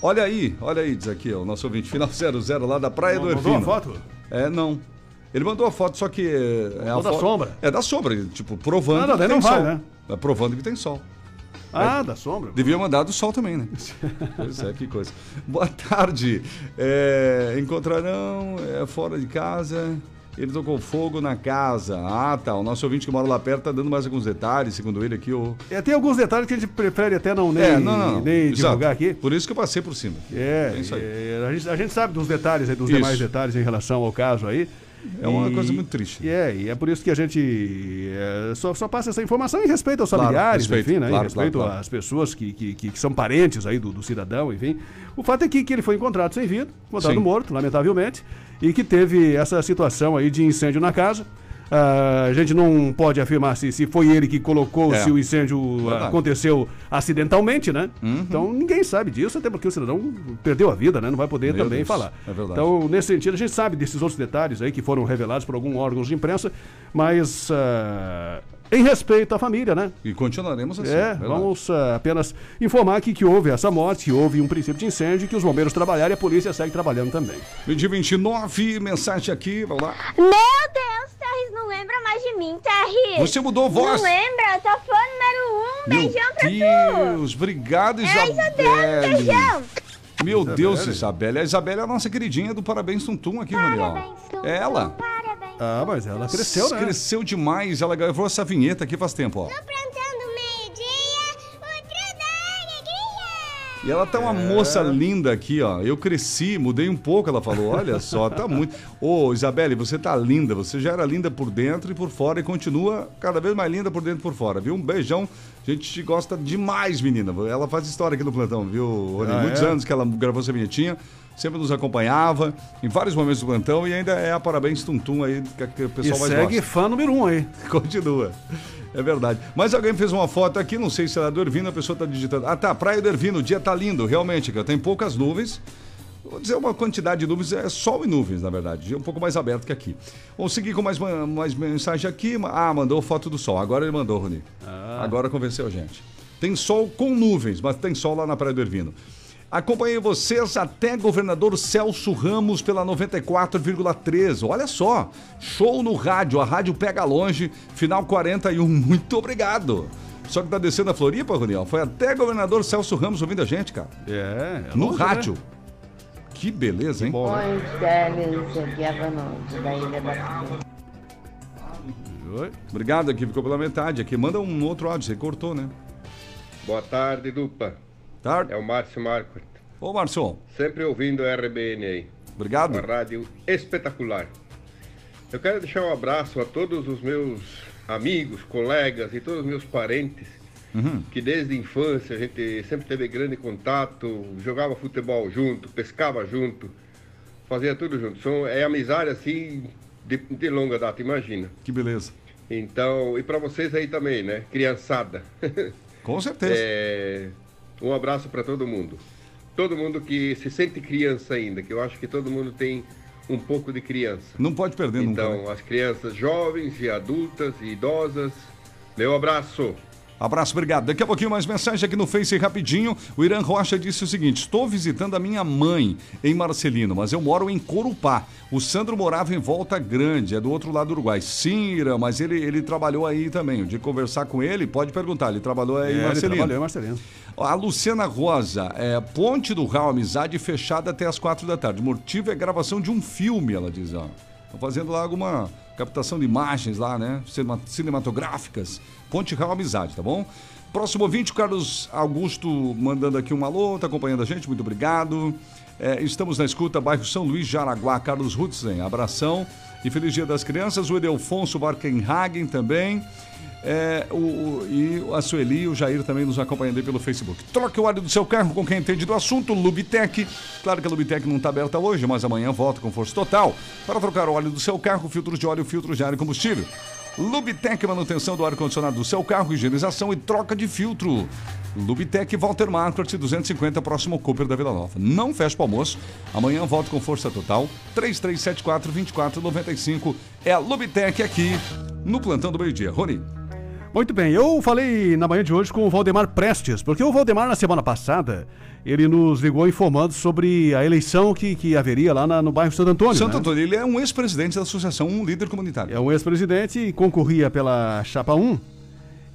Olha aí, olha aí, diz aqui, ó, o nosso ouvinte, final 00 lá da Praia do Mandou Ervino. a foto? É, não. Ele mandou a foto, só que é, é Mandou da foto- sombra? É da sombra, tipo, provando Não, não, que tem não vai, sol. né? É provando que tem sol. Ah, É. da sombra. Devia mandar do sol também, né? pois é, que coisa. Boa tarde. É, encontrarão é, fora de casa. Ele tocou fogo na casa. Ah, tá. O nosso ouvinte que mora lá perto tá dando mais alguns detalhes, segundo ele aqui. O... É, tem alguns detalhes que a gente prefere até não nem, é, não, não, nem divulgar aqui. Por isso que eu passei por cima. É, É é, a, gente, a gente sabe dos detalhes aí, dos Isso. demais detalhes em relação ao caso aí. É uma coisa muito triste. E é, e é por isso que a gente é, só, só passa essa informação em respeito aos Claro, familiares, respeito, enfim, né? claro, em respeito claro, às pessoas que, que, que, que são parentes aí do, do cidadão, enfim. O fato é que, que ele foi encontrado sem vida, encontrado Sim. morto, lamentavelmente, e que teve essa situação aí de incêndio na casa. Ah, a gente não pode afirmar se, se foi ele que colocou, É. se o incêndio ah, Verdade. aconteceu acidentalmente, né? Uhum. Então ninguém sabe disso, até porque o cidadão perdeu a vida, né? Não vai poder Meu também Deus, falar. é verdade. Então, nesse sentido, a gente sabe desses outros detalhes aí que foram revelados por alguns órgãos de imprensa, mas ah, em respeito à família, né? E continuaremos assim. é, verdade. vamos ah, apenas informar aqui que houve essa morte, que houve um princípio de incêndio, que os bombeiros trabalharam e a polícia segue trabalhando também. Meio-dia 29, mensagem aqui, vamos lá. Meu Deus, Terris, não lembra mais de mim, Terris. Você mudou a voz. Não lembra? Tá fã número um. Meu Beijão pra tu. Deus, obrigado, É, Isabelle. Isabelle, beijão. Meu Isabelle. Deus, Isabelle. A Isabelle é a nossa queridinha do Parabéns Tum Tum aqui, Roniel. É ela. Parabéns. Ah, mas ela cresceu, né? Cresceu demais. Ela gravou essa vinheta aqui faz tempo, ó. Plantando meio-dia, o trio da alegria. E ela tá uma moça linda aqui, ó. Eu cresci, mudei um pouco, ela falou. Olha só, tá muito. Ô, Isabelle, você tá linda. Você já era linda por dentro e por fora e continua cada vez mais linda por dentro e por fora, viu? Um beijão. A gente te gosta demais, menina. Ela faz história aqui no plantão, viu? Rony? Ah, Muitos é? anos que ela gravou essa vinhetinha. Sempre nos acompanhava em vários momentos do plantão e ainda é a parabéns Tum Tum aí que, o E pessoal mais segue gosta. fã número um aí. Continua. É verdade. Mas alguém fez uma foto aqui, não sei se era do Ervino, a pessoa está digitando. Ah, tá, Praia do Ervino, o dia tá lindo, realmente, cara. Tem poucas nuvens. Vou dizer uma quantidade de nuvens, é sol e nuvens, na verdade. Dia um pouco mais aberto que aqui. Vamos seguir com mais, ma- mais mensagem aqui. Ah, mandou foto do sol. Agora ele mandou, Rony. Agora convenceu a gente. Tem sol com nuvens, mas tem sol lá na Praia do Ervino. Acompanhei vocês até governador Celso Ramos pela 94,3. Olha só, show no rádio, a rádio pega longe, final 41. Muito obrigado. Só que tá descendo a Floripa, Roniel. Foi até governador Celso Ramos ouvindo a gente, cara. É, é No longe, rádio. né? Que beleza, hein? Bom, né? Oi, Teles, aqui é a Vanessa, da Ilha da Oi. Obrigado aqui, ficou pela metade aqui. Manda um outro áudio, você cortou, né? Boa tarde, dupla. Tarde. É o Márcio Marco. Ô, Márcio. Sempre ouvindo a RBN aí. Obrigado. Uma rádio espetacular. Eu quero deixar um abraço a todos os meus amigos, colegas e todos os meus parentes Uhum. que desde a infância a gente sempre teve grande contato, jogava futebol junto, pescava junto, fazia tudo junto. São, é amizade assim de, de longa data, imagina. Que beleza. Então, e para vocês aí também, né? Criançada. Com certeza. É, um abraço para todo mundo. Todo mundo que se sente criança ainda, que eu acho que todo mundo tem um pouco de criança. Não pode perder nunca. Então, né? as crianças jovens e adultas e idosas, meu abraço. Abraço, obrigado. Daqui a pouquinho mais mensagem aqui no Face rapidinho. O Irã Rocha disse o seguinte: Estou visitando a minha mãe em Marcelino, mas eu moro em Corupá. O Sandro morava em Volta Grande, é do outro lado do Uruguai. Sim, Irã, mas ele, ele trabalhou aí também. De conversar com ele, pode perguntar. Ele trabalhou aí É, em ele Marcelino. trabalhou em Marcelino. A Luciana Rosa, é, Ponte do Raul Amizade fechada até as quatro da tarde. O motivo é gravação de um filme, ela diz. Ó. Estão fazendo lá alguma captação de imagens lá, né? Cinema- Cinematográficas. Ponte Raul Amizade, tá bom? Próximo ouvinte, o Carlos Augusto mandando aqui um alô, tá acompanhando a gente, muito obrigado. É, estamos na escuta, bairro São Luís, Jaraguá, Carlos Rutzen, abração. E feliz dia das crianças, o Edelfonso Barkenhagen também. É, o, o- e a Sueli e o Jair também nos acompanhando aí pelo Facebook. Troque o óleo do seu carro com quem entende do assunto, Lubitec. Claro que a Lubitec não está aberta hoje, mas amanhã volta com força total para trocar o óleo do seu carro, filtros de óleo, filtros de ar e combustível. Lubitec, manutenção do ar-condicionado do seu carro, higienização e troca de filtro. Lubitec Walter Marquardt 250, próximo Cooper da Vila Nova. Não fecha o almoço. Amanhã volto com força total. 3374-2495. É a Lubitec aqui no Plantão do Meio Dia. Rony. Muito bem, eu falei na manhã de hoje com o Valdemar Prestes, porque o Valdemar, na semana passada, ele nos ligou informando sobre a eleição que, que haveria lá na- no bairro Santo Antônio. Santo né? Antônio, ele é um ex-presidente da associação, um líder comunitário. É um ex-presidente e concorria pela chapa 1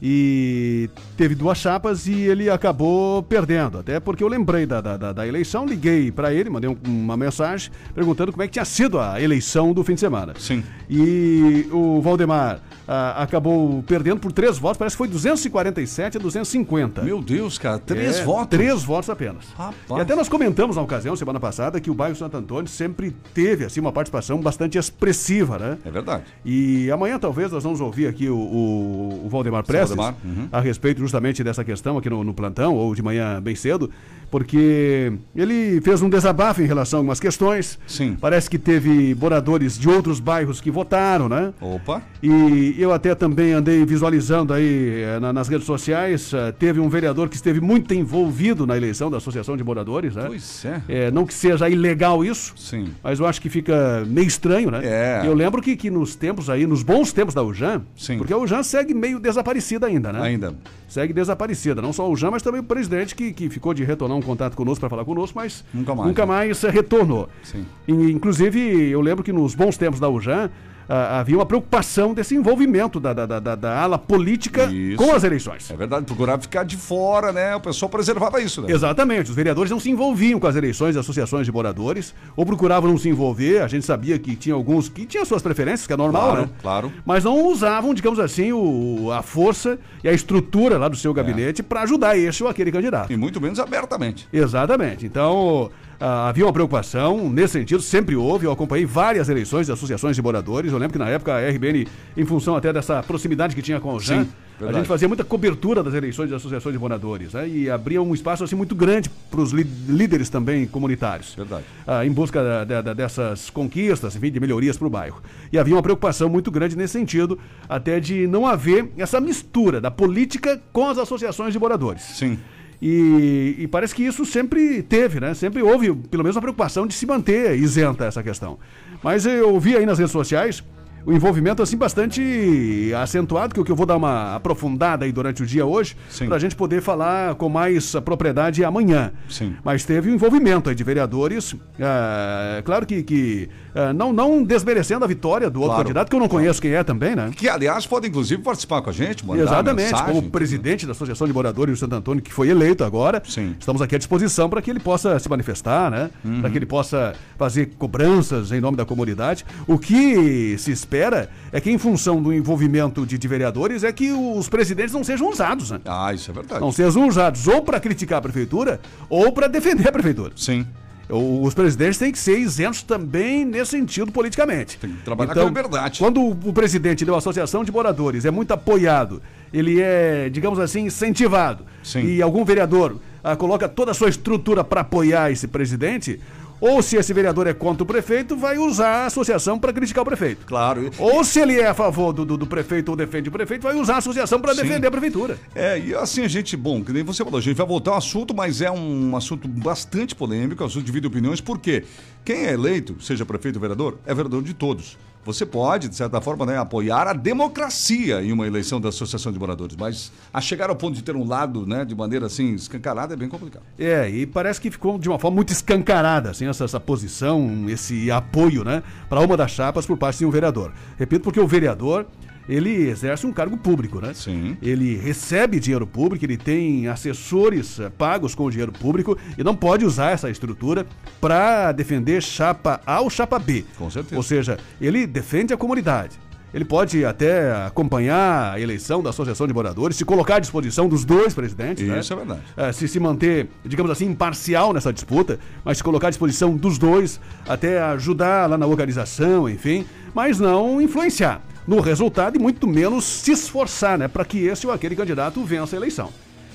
e teve duas chapas e ele acabou perdendo. Até porque eu lembrei da, da, da- da eleição, liguei para ele, mandei um- uma mensagem perguntando como é que tinha sido a eleição do fim de semana. Sim. E o Valdemar ah, acabou perdendo por três votos, parece que foi 247 a 250. Meu Deus, cara, três É, votos? Três votos apenas. Rapaz. E até nós comentamos na ocasião, semana passada, que o bairro Santo Antônio sempre teve assim, uma participação bastante expressiva, né? É verdade. E amanhã talvez nós vamos ouvir aqui o, o, o Valdemar Prestes Valdemar, uhum. a respeito justamente dessa questão aqui no, no plantão, ou de manhã bem cedo, porque ele fez um desabafo em relação a algumas questões. Sim. Parece que teve moradores de outros bairros que votaram, né? Opa. E eu até também andei visualizando aí eh, na- nas redes sociais, eh, teve um vereador que esteve muito envolvido na eleição da Associação de Moradores, né? Pois é. É, não que seja ilegal isso, Sim. mas eu acho que fica meio estranho, né? É. Eu lembro que, que nos tempos aí, nos bons tempos da UJAN, Sim. porque a UJAN segue meio desaparecida ainda, né? Ainda. Segue desaparecida. Não só o UJAN, mas também o presidente que, que ficou de retornar um contato conosco para falar conosco, mas Nunca mais, nunca né? mais eh, retornou. Sim. E, inclusive, eu lembro que nos bons tempos da UJAN, ah, havia uma preocupação desse envolvimento da, da, da- da- ala política Isso. com as eleições. É verdade, procurava ficar de fora, né? O pessoal preservava isso, né? Exatamente, os vereadores não se envolviam com as eleições das associações de moradores, ou procuravam não se envolver, a gente sabia que tinha alguns que tinham suas preferências, que é normal, Claro, né? claro. Mas não usavam, digamos assim, o, a força e a estrutura lá do seu gabinete para ajudar esse ou aquele candidato. E muito menos abertamente. Exatamente. Então, ah, havia uma preocupação nesse sentido, sempre houve. Eu acompanhei várias eleições de associações de moradores. Eu lembro que na época a RBN, em função até dessa proximidade que tinha com o Sim, a gente fazia muita cobertura das eleições de associações de moradores, né? E abria um espaço assim muito grande para os líderes também comunitários. Verdade. Ah, em busca da- da- da- dessas conquistas, enfim, de melhorias para o bairro. E havia uma preocupação muito grande nesse sentido, até de não haver essa mistura da política com as associações de moradores. Sim. E, e parece que isso sempre teve, né? Sempre houve, pelo menos, a preocupação de se manter isenta essa questão. Mas eu vi aí nas redes sociais o envolvimento assim bastante acentuado, que é o que eu vou dar uma aprofundada aí durante o dia hoje, para a gente poder falar com mais propriedade amanhã. Sim. Mas teve um envolvimento aí de vereadores, ah, claro que, que ah, não, não desmerecendo a vitória do outro Claro. candidato, que eu não conheço quem é também, né? Que, aliás, pode inclusive participar com a gente, mandar Exatamente, mensagem. como presidente da Associação de Moradores de Santo Antônio, que foi eleito agora, Sim. estamos aqui à disposição para que ele possa se manifestar, né? Uhum. Para que ele possa fazer cobranças em nome da comunidade. O que se espera é que, em função do envolvimento de, de vereadores, é que os presidentes não sejam usados, né? Ah, isso é verdade. Não sejam usados ou para criticar a prefeitura ou para defender a prefeitura. Sim. Os presidentes têm que ser isentos também nesse sentido politicamente. Tem que trabalhar com a liberdade. Quando o o presidente de uma associação de moradores é muito apoiado, ele é, digamos assim, incentivado, Sim. e algum vereador ah, coloca toda a sua estrutura para apoiar esse presidente, ou se esse vereador é contra o prefeito, vai usar a associação para criticar o prefeito. Claro. Ou se ele é a favor do, do- do prefeito ou defende o prefeito, vai usar a associação para defender a prefeitura. É, e assim a gente, bom, que nem você falou, a gente vai voltar ao assunto, mas é um assunto bastante polêmico, assunto divide opiniões, porque quem é eleito, seja prefeito ou vereador, é vereador de todos. Você pode, de certa forma, né, apoiar a democracia em uma eleição da Associação de Moradores, mas a chegar ao ponto de ter um lado, né, de maneira assim, escancarada, é bem complicado. É, e parece que ficou de uma forma muito escancarada, assim, essa, essa posição, esse apoio, né, para uma das chapas por parte de um vereador. Repito, porque o vereador, ele exerce um cargo público, né? Sim. Ele recebe dinheiro público, ele tem assessores eh, pagos com o dinheiro público e não pode usar essa estrutura para defender chapa A ou chapa B. Com certeza. Ou seja, ele defende a comunidade. Ele pode até acompanhar a eleição da Associação de Moradores, se colocar à disposição dos dois presidentes. né? Isso é verdade. eh, se se manter, digamos assim, imparcial nessa disputa, mas se colocar à disposição dos dois, até ajudar lá na organização, enfim, mas não influenciar no resultado e muito menos se esforçar, né, para que esse ou aquele candidato vença a eleição.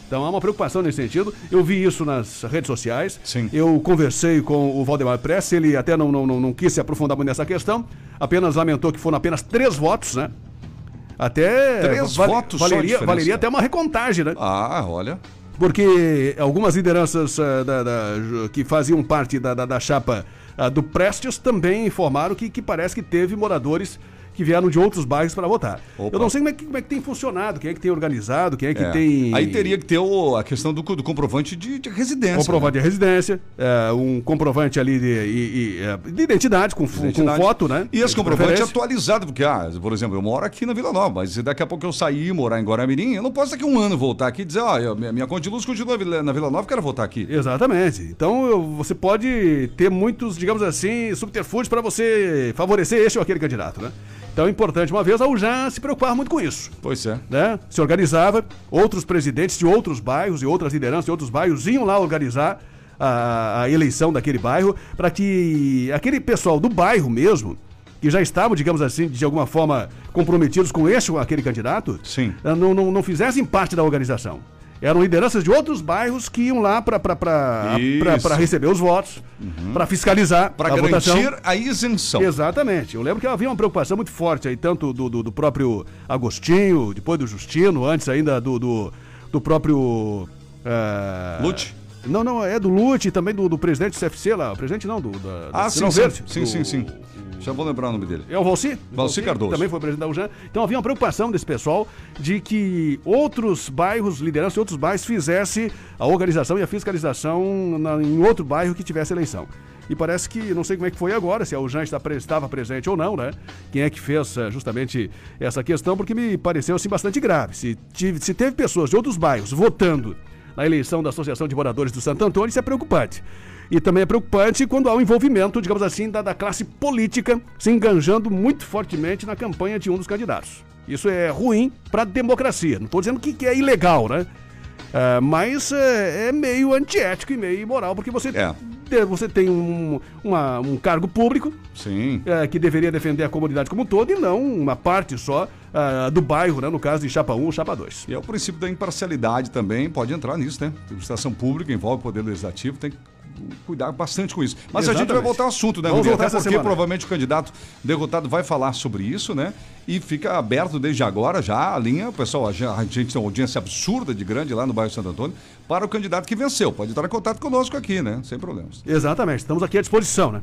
Então há uma preocupação nesse sentido. Eu vi isso nas redes sociais. Sim. Eu conversei com o Valdemar Press, ele até não, não, não, não quis se aprofundar muito nessa questão, apenas lamentou que foram apenas três votos, né? Até Três vale- votos valeria, valeria até uma recontagem, né? Ah, olha. Porque algumas lideranças ah, da- da- que faziam parte da, da, chapa ah, do Prestes também informaram que, que parece que teve moradores que vieram de outros bairros para votar. Opa. Eu não sei como é, que, como é que tem funcionado, quem é que tem organizado, quem é que É. tem. Aí teria que ter o- a questão do, do comprovante de, de residência. Comprovante né? de residência, é, um comprovante ali de, e- e, é, de identidade, com, Identidade. com foto, né? E esse De comprovante atualizado, porque, ah, por exemplo, eu moro aqui na Vila Nova, mas daqui a pouco eu sair e morar em Guaramirim, eu não posso daqui a um ano voltar aqui e dizer, ó, eu- minha, minha conta de luz continua na Vila- na Vila Nova, quero voltar aqui. Exatamente. Então eu- você pode ter muitos, digamos assim, subterfúgios para você favorecer este ou aquele candidato, né? Então é importante, uma vez, a UJAN se preocupar muito com isso. Pois é. Né? Se organizava, outros presidentes de outros bairros e outras lideranças de outros bairros iam lá organizar a, a eleição daquele bairro para que aquele pessoal do bairro mesmo, que já estavam, digamos assim, de alguma forma comprometidos com este ou aquele candidato, Sim. eh, não, não, não fizessem parte da organização. Eram lideranças de outros bairros que iam lá para receber os votos, para fiscalizar Para a votação. garantir a isenção. Exatamente. Eu lembro que havia uma preocupação muito forte aí, tanto do, do, do próprio Agostinho, depois do Justino, antes ainda do, do, do próprio. eh, Lute? Não, não, é do Lute e também do, do presidente do CFC lá. O presidente não, do. Da, Ah, sim, sim, Verde, sim, do- sim, sim. Já vou lembrar o nome dele. É o Valci? Valci Cardoso. Também foi presidente da UJAN. Então havia uma preocupação desse pessoal de que outros bairros, lideranças de outros bairros, fizesse a organização e a fiscalização na- em outro bairro que tivesse eleição. E parece que, não sei como é que foi agora, se a UJAN estava presente ou não, né? Quem é que fez eh, justamente essa questão, porque me pareceu assim bastante grave. Se, tive- se teve pessoas de outros bairros votando na eleição da Associação de Moradores do Santo Antônio, isso é preocupante. E também é preocupante quando há o envolvimento, digamos assim, da, da classe política se enganjando muito fortemente na campanha de um dos candidatos. Isso é ruim para a democracia. Não estou dizendo que, que é ilegal, né? Ah, mas é, é meio antiético e meio imoral, porque você, É. te- você tem um, uma- um cargo público Sim. é, que deveria defender a comunidade como um todo e não uma parte só ah, do bairro, né? no caso de Chapa 1 ou Chapa 2. E é o princípio da imparcialidade também, pode entrar nisso, né? Administração pública envolve o poder legislativo, tem que cuidar bastante com isso. Mas a gente vai Exatamente. voltar ao assunto, né, Vamos Até porque semana. provavelmente o candidato derrotado vai falar sobre isso, né? E fica aberto desde agora já a linha, o pessoal, a gente tem uma audiência absurda de grande lá no bairro Santo Antônio, para o candidato que venceu. Pode entrar em contato conosco aqui, né? Sem problemas. Exatamente, estamos aqui à disposição, né?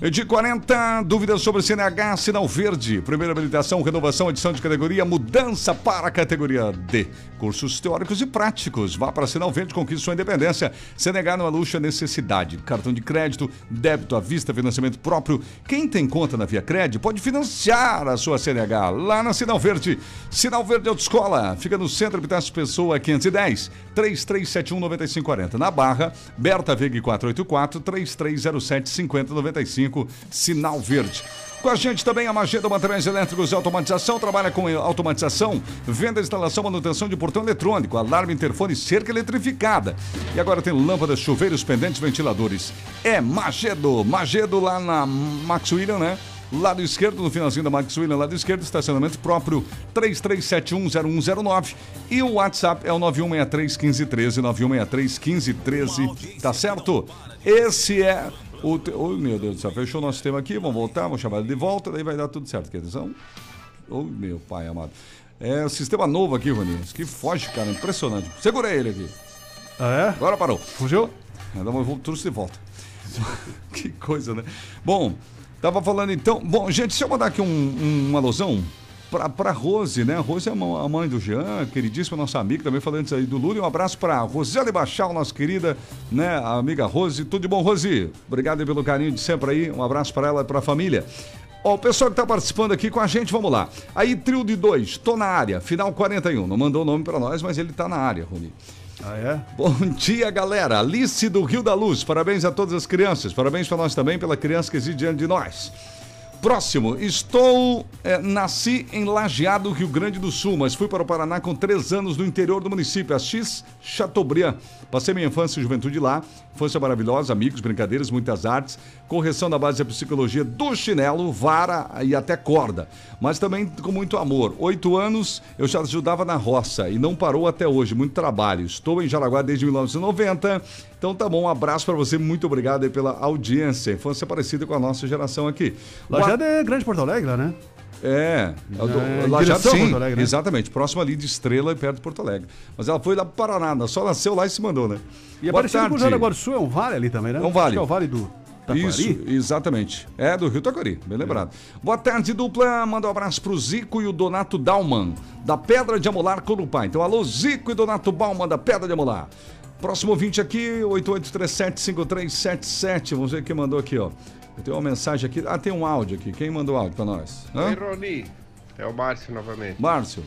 De 40, dúvidas sobre CNH, sinal verde. Primeira habilitação, renovação, adição de categoria, mudança para a categoria D. Cursos teóricos e práticos. Vá para sinal verde, conquiste sua independência. CNH não é luxo, é necessidade. Cartão de crédito, débito à vista, financiamento próprio. Quem tem conta na Via Cred pode financiar a sua CNH lá na Sinal Verde. Sinal Verde Autoescola, fica no centro Habitat Pessoa 510, 3371 9540. Na Barra, Berta Veg 484, 3307 5095, Sinal Verde. Com a gente também a Magedo Materiais Elétricos e Automatização, trabalha com automatização, venda, instalação, manutenção de portão eletrônico, alarme, interfone, cerca eletrificada. E agora tem lâmpadas, chuveiros, pendentes, ventiladores. É Magedo, Magedo lá na Max William, né? Lado esquerdo, no finalzinho da Max William, lado esquerdo, estacionamento próprio 33710109. E o WhatsApp é o 91631513, 91631513, tá certo? Esse é o. Te... Oh, meu Deus do céu, fechou o nosso tema aqui, vamos voltar, vamos chamar ele de volta, daí vai dar tudo certo. Quer atenção? Oh, meu pai amado. É um sistema novo aqui, Roninhos, que foge, cara, impressionante. Segurei ele aqui. Ah, é? Agora parou. Fugiu? Ainda vou trouxe de volta. que coisa, né? Bom, tava falando então. Bom, gente, se eu mandar aqui um, um, uma alusão pra Rose, né? A Rose é a mã- a mãe do Jean, queridíssima nossa amiga, também falando isso aí do Lula. E um abraço pra Roseli Bachal, nossa querida, né? A amiga Rose. Tudo de bom, Rose? Obrigado pelo carinho de sempre aí. Um abraço pra ela e pra família. Ó, o pessoal que tá participando aqui com a gente, vamos lá. Aí, trio de dois, tô na área, final 41. Não mandou o nome pra nós, mas ele tá na área, Rony. Ah, é? Bom dia, galera. Alice do Rio da Luz. Parabéns a todas as crianças. Parabéns para nós também, pela criança que existe diante de nós. Próximo, estou. eh, nasci em Lajeado, Rio Grande do Sul, mas fui para o Paraná com três anos no interior do município, a X Chateaubriand. Passei minha infância e juventude lá. Infância maravilhosa, amigos, brincadeiras, muitas artes. Correção da base da psicologia do chinelo, vara e até corda. Mas também com muito amor. Oito anos eu já ajudava na roça e não parou até hoje. Muito trabalho. Estou em Jaraguá desde 1990. Então tá bom, um abraço para você. Muito obrigado pela audiência. Infância parecida com a nossa geração aqui. Lajeado é grande Porto Alegre, né? É, é o É, direção a sim, Porto Alegre, né? exatamente, próximo ali de Estrela e perto de Porto Alegre. Mas ela foi lá pro Paraná, só nasceu lá e se mandou, né? E é Boa parecido com o tarde. Jaraguá do Sul, é um vale ali também, né? É um vale. É o vale do Taquari. Isso, exatamente. É do Rio Taquari, bem lembrado. Boa tarde, dupla. Manda um abraço pro Zico e o Donato Dalman, da Pedra de Amolar Corupá. Então, alô, Zico e Donato Dalman, da Pedra de Amolar. Próximo ouvinte aqui, 88375377. Vamos ver quem mandou aqui, ó. Tenho uma mensagem aqui. Ah, tem um áudio aqui. Quem mandou áudio pra nós? Hã? Oi. É o Márcio novamente. Márcio.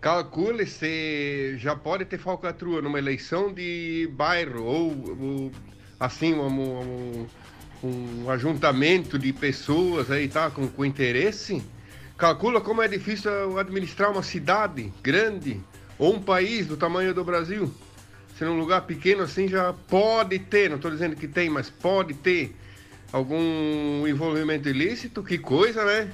Calcule se já pode ter falcatrua numa eleição de bairro ou, ou, assim um, um, um ajuntamento de pessoas aí tá com, com interesse. Calcula como é difícil administrar uma cidade grande ou um país do tamanho do Brasil. Se num lugar pequeno assim já pode ter, não estou dizendo que tem, mas pode ter algum envolvimento ilícito, que coisa, né?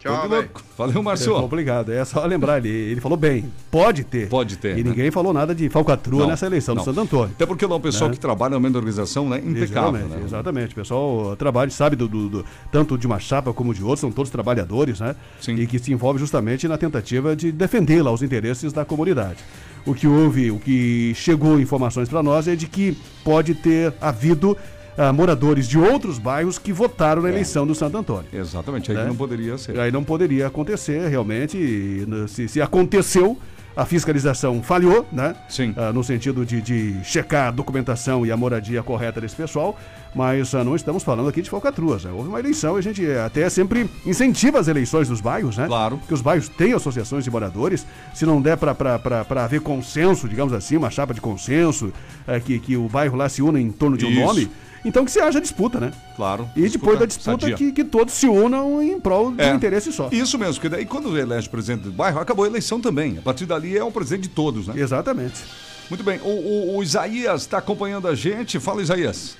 Tchau. Valeu, Márcio. É complicado, é só lembrar, ele, ele falou bem, pode ter. Pode ter. E né? ninguém falou nada de falcatrua Não, nessa eleição não. do Santo Antônio. Até porque lá o pessoal Né? que trabalha no meio da organização, né? Impecável, exatamente, né? exatamente. O pessoal trabalha, sabe do, do- do- tanto de uma chapa como de outra, são todos trabalhadores, né? E que se envolve justamente na tentativa de defender lá os interesses da comunidade. O que houve, o que chegou informações para nós é de que pode ter havido ah, moradores de outros bairros que votaram na eleição do Santo Antônio. Exatamente, aí Né? não poderia ser. Aí não poderia acontecer, realmente. e, se, se aconteceu, a fiscalização falhou, né? Sim. no sentido de, de checar a documentação e a moradia correta desse pessoal, mas ah, não estamos falando aqui de falcatruas. Né? Houve uma eleição e a gente eh, até sempre incentiva as eleições dos bairros, né? Claro. Porque os bairros têm associações de moradores. Se não der para haver consenso, digamos assim, uma chapa de consenso, eh, que, que o bairro lá se una em torno de um Isso. nome. Então que se haja disputa, né? Claro. E depois da disputa sadia. que, que todos se unam em prol de É. um interesse só. Isso mesmo, porque daí quando elege presidente do bairro, acabou a eleição também. A partir dali é o presidente de todos, né? Exatamente. Muito bem. O, o- o Isaías está acompanhando a gente. Fala, Isaías.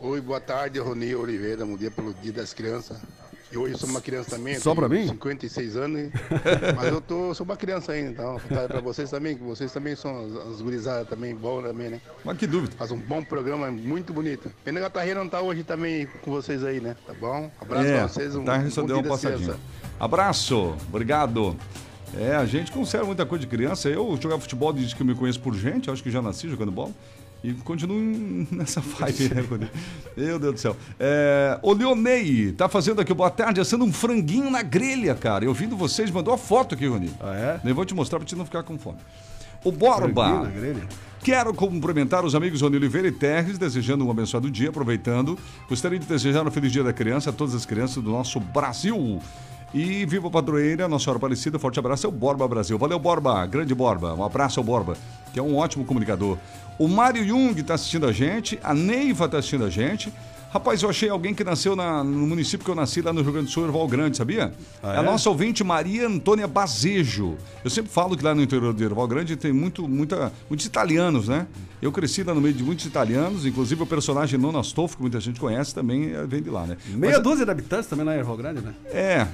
Oi, boa tarde, Rony Oliveira, um dia pelo Dia das Crianças. E hoje eu sou uma criança também. Só tenho mim? 56 anos, mas eu tô, sou uma criança ainda, então. Pra vocês também, que vocês também são as, as gurizadas também, bom também, né? Mas que dúvida. Faz um bom programa, muito bonito. Pena que a Tarreira não tá hoje também com vocês aí, né? Tá bom? Abraço é, pra vocês, um, tá, um só deu uma passadinha. Abraço, obrigado. É, a gente conserva muita coisa de criança. Eu jogava futebol desde que eu me conheço por gente, acho que já nasci jogando bola. E continuo em- nessa vibe, né, Rony? Meu Deus do céu. É, o Leonei tá fazendo aqui, boa tarde, assando um franguinho na grelha, cara. Eu vindo vocês, mandou a foto aqui, Rony. Ah, é? Eu vou te mostrar pra te não ficar com fome. O Borba. Quero cumprimentar os amigos Rony Oliveira e Terres, desejando um abençoado dia, aproveitando. Gostaria de desejar um feliz dia da criança a todas as crianças do nosso Brasil. E viva padroeira, Nossa Senhora Aparecida, forte abraço, é o Borba Brasil. Valeu, Borba, grande Borba. Um abraço ao Borba, que é um ótimo comunicador. O Mário Jung está assistindo a gente, a Neiva está assistindo a gente. Rapaz, eu achei alguém que nasceu na- no município que eu nasci, lá no Rio Grande do Sul, Erval Grande, sabia? Ah, é a é? nossa ouvinte Maria Antônia Bazejo. Eu sempre falo que lá no interior de Erval Grande tem muito, muita, muitos italianos, né? Eu cresci lá no meio de muitos italianos, inclusive o personagem Nona Astolfo, que muita gente conhece, também eh, vem de lá, né? Meia Mas- dúzia de habitantes também lá em Erval Grande, né? é,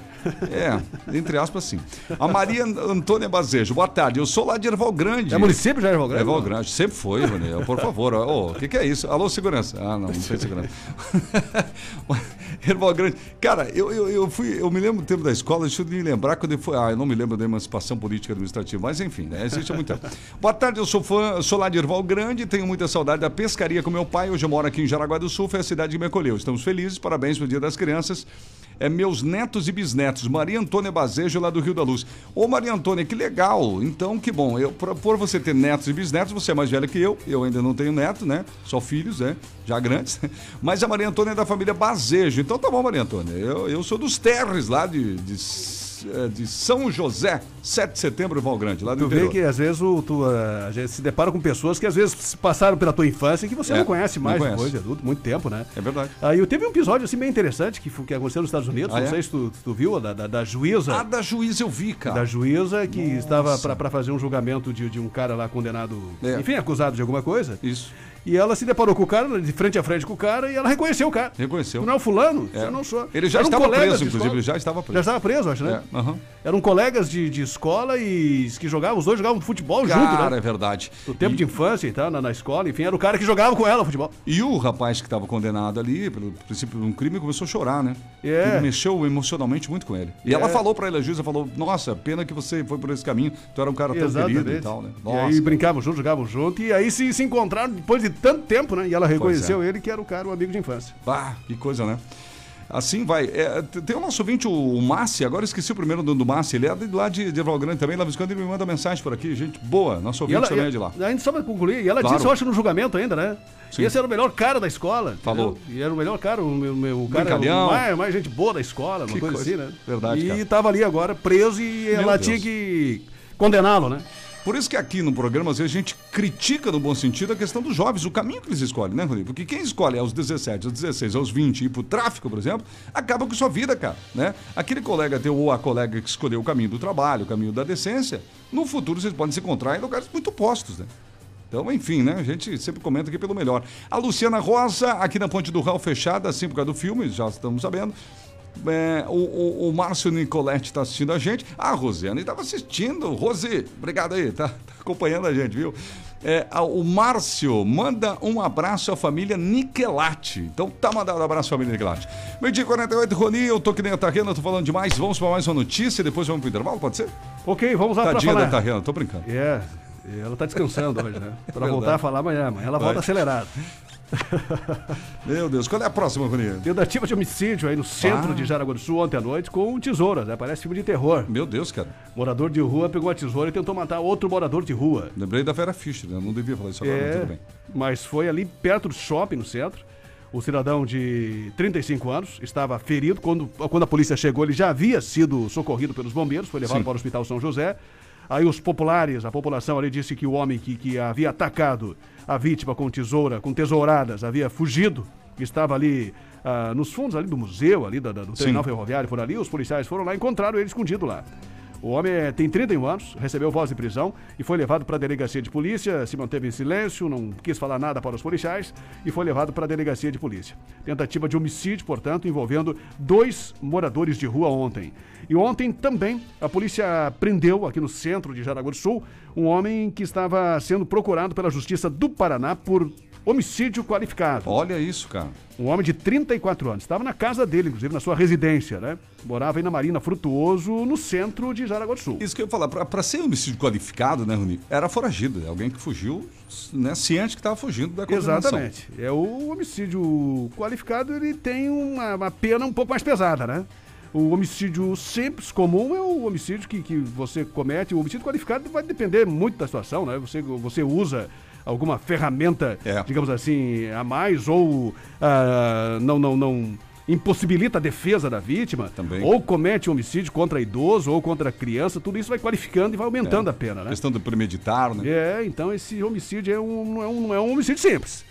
é, entre aspas, sim. A Maria Antônia Bazejo, boa tarde. Eu sou lá de Erval Grande. É município já, Erval Grande? Erval Grande, sempre foi, Rony. Por favor, o que, que é isso? Alô, segurança. Ah, não, não tem segurança. Erval Grande. Cara, eu, eu, eu fui, eu me lembro do tempo da escola, deixa eu me lembrar quando eu fui. Ah, eu não me lembro da emancipação política administrativa, mas enfim, né? Existe tempo. Boa tarde, eu sou fã, sou lá de Erval Grande, tenho muita saudade da pescaria com meu pai. Hoje eu moro aqui em Jaraguá do Sul, foi a cidade que me acolheu. Estamos felizes, parabéns pelo Dia das Crianças. É meus netos e bisnetos, Maria Antônia Bazejo, lá do Rio da Luz. Ô, Maria Antônia, que legal. Então, que bom. Eu, por, por você ter netos e bisnetos, você é mais velha que eu. Eu ainda não tenho neto, né? Só filhos, né? Já grandes. Mas a Maria Antônia é da família Bazejo. Então tá bom, Maria Antônia. Eu, eu sou dos Terres, lá de, de, de São José, 7 de setembro, Val Grande, lá do Tu vê interior. que às vezes o, tu, ah, a gente se depara com pessoas que às vezes passaram pela tua infância e que você É, não conhece não mais conhece. depois de adulto, muito tempo, né? É verdade. Aí eu teve um episódio assim bem interessante que, que aconteceu nos Estados Unidos, Ah, não é? sei se tu, tu viu, da, da, da juíza. Ah, da juíza eu vi, cara. Da juíza que estava para fazer um julgamento de, de um cara lá condenado, É. enfim, acusado de alguma coisa. Isso. E ela se deparou com o cara, de frente a frente com o cara, e ela reconheceu o cara. Reconheceu. Não é o fulano? É. Eu não sou. Ele já Eram estava preso, inclusive, ele já estava preso. Já estava preso, acho, né? É, aham. Eram colegas de, de escola e que jogavam, os dois jogavam futebol junto, Cara, né? é verdade. No tempo de infância e tal, na, na escola, enfim, era o cara que jogava com ela futebol. E o rapaz que estava condenado ali, pelo princípio de um crime, começou a chorar, né? É. Ele mexeu emocionalmente muito com ele. E É. ela falou pra ele, a juíza falou, nossa, pena que você foi por esse caminho, tu era um cara tão querido e tal, né? E Nossa. aí brincavam junto, jogavam junto, e aí se, se encontraram depois de tanto tempo, né? E ela reconheceu ele que era o cara, o amigo de infância. Bah, que coisa, né? Assim vai. É, tem o nosso ouvinte, o Márcio, agora esqueci o primeiro nome do Márcio, ele é de lá de, de Grande também, lá quando ele me manda mensagem por aqui, gente boa, nosso E ouvinte ela, também é e- de lá. Ainda só pra concluir, e ela Claro. disse, eu acho, no julgamento ainda, né? Sim. Esse era o melhor cara da escola. Falou. entendeu? E era o melhor cara, o meu, meu o cara Brincalhão. mais, mais gente boa da escola, uma coisa, coisa. assim, né? Verdade, E cara. tava ali agora preso e ela Deus. tinha que condená-lo, né? Por isso que aqui no programa, às vezes, a gente critica, no bom sentido, a questão dos jovens, o caminho que eles escolhem, né, Rodrigo? Porque quem escolhe aos 17, aos 16, aos 20 ir pro tráfico, por exemplo, acaba com sua vida, cara, né? Aquele colega teu ou a colega que escolheu o caminho do trabalho, o caminho da decência, no futuro vocês podem se encontrar em lugares muito postos, né? Então, enfim, né? A gente sempre comenta aqui pelo melhor. A Luciana Rosa, aqui na Ponte do Raul, fechada, assim por causa do filme, já estamos sabendo. É, o, o, o Márcio Nicoletti está assistindo a gente. Ah, a Rosiane estava assistindo. Rose, obrigado aí, tá, tá acompanhando a gente, viu? É, o Márcio manda um abraço à família Niquelati. Então tá mandado um abraço à família Niquelati. Meio dia e 48, Rony, eu tô que nem a Tarrena, tô falando demais. Vamos para mais uma notícia e depois vamos pro intervalo, pode ser? Ok, vamos lá pra Tadinha falar. da Tarrena, tô brincando. É, ela tá descansando hoje, né? Pra Verdade. voltar a falar amanhã, amanhã ela Vai. volta acelerada. Meu Deus, qual é a próxima, Rony? Tentativa de homicídio aí no centro Ah. de Jaraguá do Sul ontem à noite com tesouras, né? Parece filme de terror. Meu Deus, cara. Morador de rua pegou a tesoura e tentou matar outro morador de rua. Lembrei da Vera Fischer, né? Não devia falar isso agora, mas É, tudo bem. mas foi ali perto do shopping, no centro. O cidadão de 35 anos estava ferido. Quando, quando a polícia chegou, ele já havia sido socorrido pelos bombeiros, foi levado Sim. para o Hospital São José. Aí os populares, a população ali disse que o homem que, que havia atacado a vítima com tesoura, com tesouradas, havia fugido, estava ali ah, nos fundos ali do museu, ali da, da- do terminal ferroviário, por ali. Os policiais foram lá e encontraram ele escondido lá. O homem eh, tem 31 anos, recebeu voz de prisão e foi levado para a delegacia de polícia, se manteve em silêncio, não quis falar nada para os policiais e foi levado para a delegacia de polícia. Tentativa de homicídio, portanto, envolvendo dois moradores de rua ontem. E ontem também a polícia prendeu, aqui no centro de Jaraguá do Sul, um homem que estava sendo procurado pela Justiça do Paraná por homicídio qualificado. Olha isso, cara. Um homem de 34 anos. Estava na casa dele, inclusive, na sua residência, né? Morava aí na Marina Frutuoso, no centro de Jaraguá do Sul. Isso que eu ia falar, pra ser homicídio qualificado, né, Rony? Era foragido, é alguém que fugiu, né, ciente que estava fugindo da condenação. Exatamente. É o homicídio qualificado, ele tem uma, uma pena um pouco mais pesada, né? O homicídio simples, comum, é o homicídio que, que você comete. O homicídio qualificado vai depender muito da situação, né? Você, você usa alguma ferramenta, É. digamos assim, a mais, ou ah, não, não, não impossibilita a defesa da vítima, Também. ou comete homicídio contra idoso ou contra criança, tudo isso vai qualificando e vai aumentando É. a pena, né? Questão do premeditar, né? É, então esse homicídio é um, não, é um, não é um homicídio simples.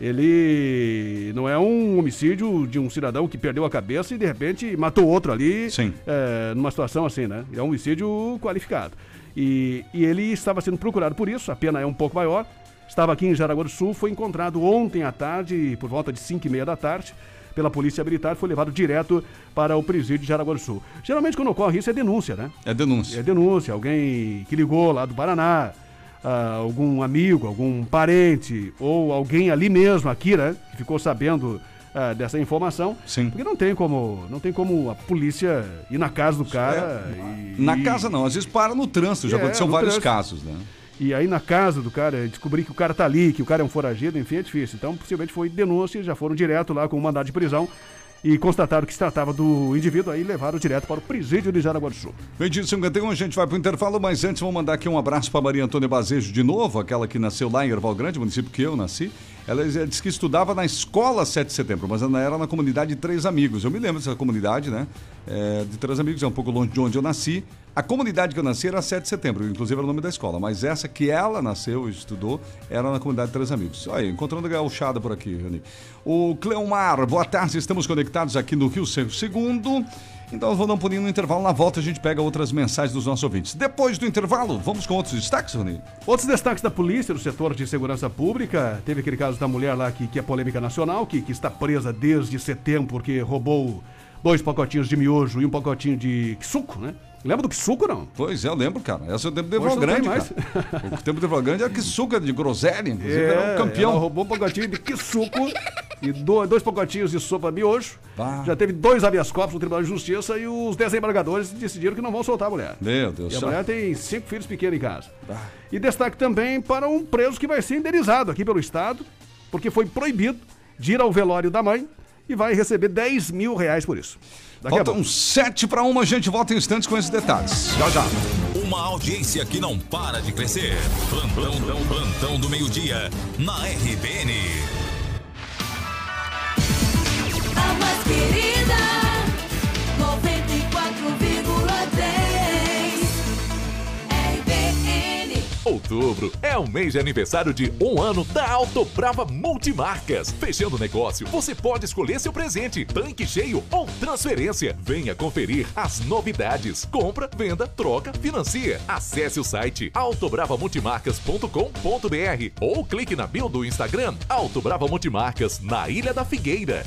Ele não é um homicídio de um cidadão que perdeu a cabeça e de repente matou outro ali Sim. é, numa situação assim, né? É um homicídio qualificado. E, e ele estava sendo procurado por isso, a pena é um pouco maior. Estava aqui em Jaraguá do Sul, foi encontrado ontem à tarde, por volta de 5 e meia da tarde, pela Polícia Militar, foi levado direto para o presídio de Jaraguá do Sul. Geralmente quando ocorre isso é denúncia, né? É denúncia. É denúncia, alguém que ligou lá do Paraná, ah, algum amigo, algum parente, ou alguém ali mesmo, aqui, né? Que ficou sabendo ah, dessa informação. Sim. Porque não tem como, não tem como a polícia ir na casa do cara e. Na casa não, às vezes para no trânsito, já É, aconteceu vários trânsito. casos, né? E aí na casa do cara, descobrir que o cara tá ali, que o cara é um foragido, enfim, é difícil. Então, possivelmente foi denúncia, já foram direto lá com o mandado de prisão e constataram que se tratava do indivíduo, aí levaram direto para o presídio de Jaraguá do Sul. Meio dia e 51, a gente vai para o intervalo, mas antes vou mandar aqui um abraço para Maria Antônia Bazejo de novo, aquela que nasceu lá em Erval Grande, município que eu nasci. Ela disse que estudava na escola 7 de setembro, mas ela era na comunidade de Três Amigos. Eu me lembro dessa comunidade, né? É, de Três Amigos, é um pouco longe de onde eu nasci. A comunidade que eu nasci era 7 de setembro, inclusive era o nome da escola, mas essa que ela nasceu e estudou era na comunidade de Três Amigos. Aí, encontrando gauchada por aqui, Rani. O Cleomar, boa tarde, estamos conectados aqui no Rio Seco Segundo. Então eu vou dar um pulinho no intervalo. Na volta a gente pega outras mensagens dos nossos ouvintes. Depois do intervalo, vamos com outros destaques, Rony? Outros destaques da polícia no setor de segurança pública. Teve aquele caso da mulher lá que, que é polêmica nacional, que, que está presa desde setembro porque roubou dois pacotinhos de miojo e um pacotinho de suco, né? Lembra do suco não? Pois é, eu lembro, cara. Essa é o tempo do tem Grande. O tempo do Eval Grande era que suco de groselha, inclusive, era o campeão. É, Ela roubou um pacotinho de que suco e do- dois pacotinhos de sopa miojo. Já teve dois habeas corpus no Tribunal de Justiça e os desembargadores decidiram que não vão soltar a mulher. Meu Deus E a do céu. mulher tem cinco filhos pequenos em casa. E destaque também para um preso que vai ser indenizado aqui pelo Estado, porque foi proibido de ir ao velório da mãe e vai receber 10 mil reais por isso. Daqui Faltam sete para uma, a gente volta em instantes com esses detalhes. Já, já. Uma audiência que não para de crescer. Plantão, plantão, plantão do meio-dia na RBN. A mais querida, Outubro é o mês de aniversário de um ano da Auto Brava Multimarcas. Fechando o negócio, você pode escolher seu presente, tanque cheio ou transferência. Venha conferir as novidades. Compra, venda, troca, financia. Acesse o site autobravamultimarcas.com.br ou clique na bio do Instagram Auto Brava Multimarcas, na Ilha da Figueira.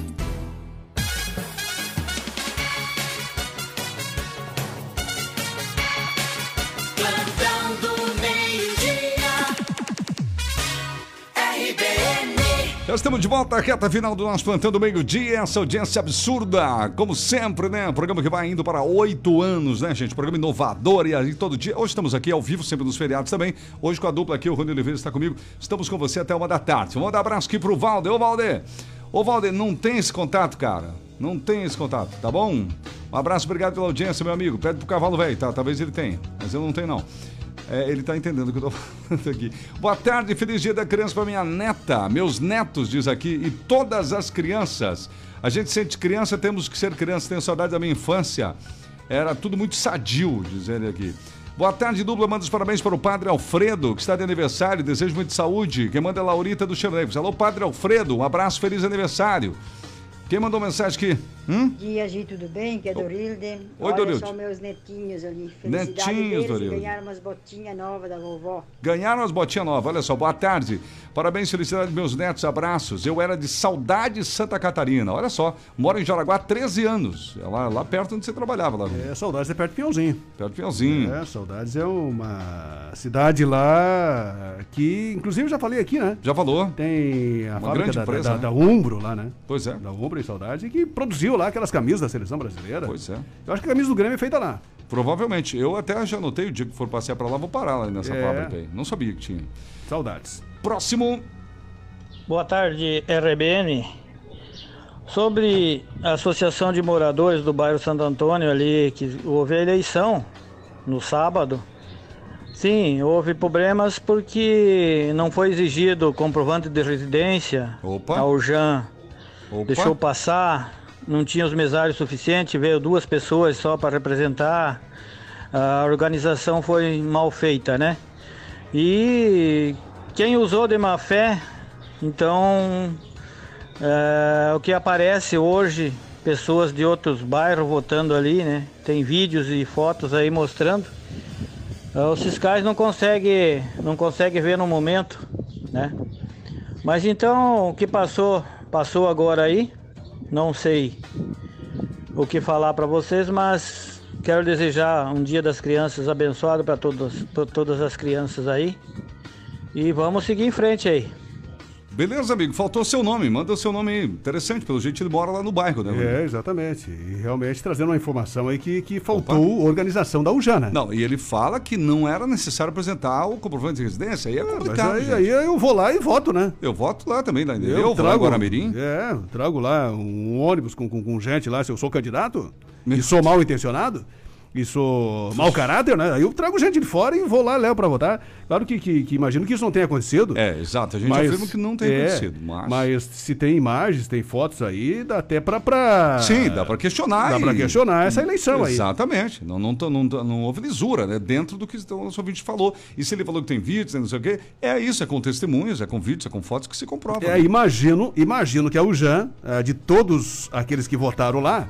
Já estamos de volta à reta final do nosso plantão do meio-dia. Essa audiência absurda, como sempre, né? Programa que vai indo para oito anos, né, gente? Programa inovador e aí todo dia. Hoje estamos aqui ao vivo, sempre nos feriados também. Hoje com a dupla aqui, o Rony Oliveira está comigo. Estamos com você até uma da tarde. Vamos dar um abraço aqui pro Valder. Ô, Valder! Ô, Valder, não tem esse contato, cara. Não tem esse contato, tá bom? Um abraço, obrigado pela audiência, meu amigo. Pede pro cavalo velho, tá? Talvez ele tenha, mas eu não tenho, não. É, ele tá entendendo o que eu tô falando aqui. Boa tarde, feliz dia da criança para minha neta, meus netos, diz aqui, e todas as crianças. A gente sente criança, temos que ser criança, tenho saudade da minha infância. Era tudo muito sadio, diz ele aqui. Boa tarde, dupla. Manda os parabéns para o Padre Alfredo, que está de aniversário. Desejo muita saúde. Quem manda é Laurita do Cherneiros. Alô, Padre Alfredo. Um abraço, feliz aniversário. Quem mandou mensagem aqui? Hum? dia, Gi, tudo bem? Que é Dorilde. Oi, Olha Dorilde. só meus netinhos ali. Felicidade Netinhos, deles Dorilde. e ganharam umas botinhas novas da vovó. Ganharam as botinhas novas, olha só, boa tarde. Parabéns, felicidade, meus netos, abraços. Eu era de Saudade Santa Catarina, olha só, moro em Jaraguá há 13 anos. É lá, lá perto onde você trabalhava, lá. É, Saudades é perto de Pinhãozinho. Perto de Pinhãozinho. É, Saudades é uma cidade lá que, inclusive, já falei aqui, né? Já falou. Tem a Uma fábrica grande da, empresa, da, né? da Umbro lá, né? Pois é. Da Umbro em Saudades, e que produziu lá aquelas camisas da seleção brasileira. Pois é. Eu acho que a camisa do Grêmio é feita lá. Provavelmente. Eu até já anotei o dia que for passear pra lá, vou parar lá nessa É. fábrica aí. Não sabia que tinha. Saudades. Próximo. Boa tarde, RBN. Sobre a Associação de Moradores do bairro Santo Antônio ali, que houve a eleição no sábado. Sim, houve problemas porque não foi exigido comprovante de residência. Opa. A Urjan Opa. deixou passar, não tinha os mesários suficientes, veio duas pessoas só para representar. A organização foi mal feita, né? E quem usou de má fé, então é, o que aparece hoje, pessoas de outros bairros votando ali, né? Tem vídeos e fotos aí mostrando. É, Os fiscais não conseguem não consegue ver no momento, né? Mas então o que passou, passou agora aí. Não sei o que falar para vocês, mas quero desejar um Dia das Crianças abençoado para todas, as crianças aí. E vamos seguir em frente aí. Beleza, amigo. Faltou seu nome. Manda o seu nome aí. Interessante, pelo jeito ele mora lá no bairro, né? É, exatamente. E realmente trazendo uma informação aí que, que faltou organização da Ujana. Não, e ele fala que não era necessário apresentar o comprovante de residência. Aí é complicado. aí, gente. aí eu vou lá e voto, né? Eu voto lá também, lá em Eu, eu vou lá trago, Guaramirim. É, trago lá um ônibus com, com, com gente lá, se eu sou candidato e sou mal intencionado. Sou mau caráter, né? Aí eu trago gente de fora e vou lá, levo pra votar. Claro que, que, que imagino que isso não tenha acontecido. É, exato. A gente Mas- afirma que não tem é, acontecido. Mas... Mas se tem imagens, tem fotos aí, dá até pra. pra... Sim, dá pra questionar. Dá e- questionar essa eleição aí. Exatamente. Não, não, não, tô- não houve lisura, né? Dentro do que o nosso ouvinte falou. E se ele falou que tem vídeos, né, não sei o quê, é isso, é com testemunhas, é com vídeos, é com fotos que se comprova. É, imagino, imagino que a UJAN, eh, de todos aqueles que votaram lá,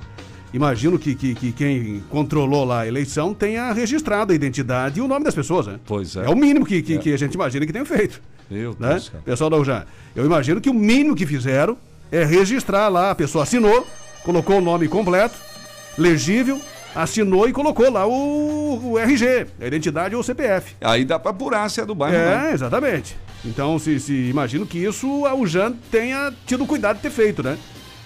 imagino que, que, que quem controlou lá a eleição tenha registrado a identidade e o nome das pessoas, né? Pois é. É o mínimo que, que, É. que a gente imagina que tenha feito. Meu Né? Deus, cara. Pessoal da UJAN. Eu imagino que o mínimo que fizeram é registrar lá, a pessoa assinou, colocou o nome completo, legível, assinou e colocou lá o, o RG, a identidade ou o CPF. Aí dá pra apurar se é do bairro. É, né? exatamente. Então, se, se imagino que isso a UJAN tenha tido cuidado de ter feito, né?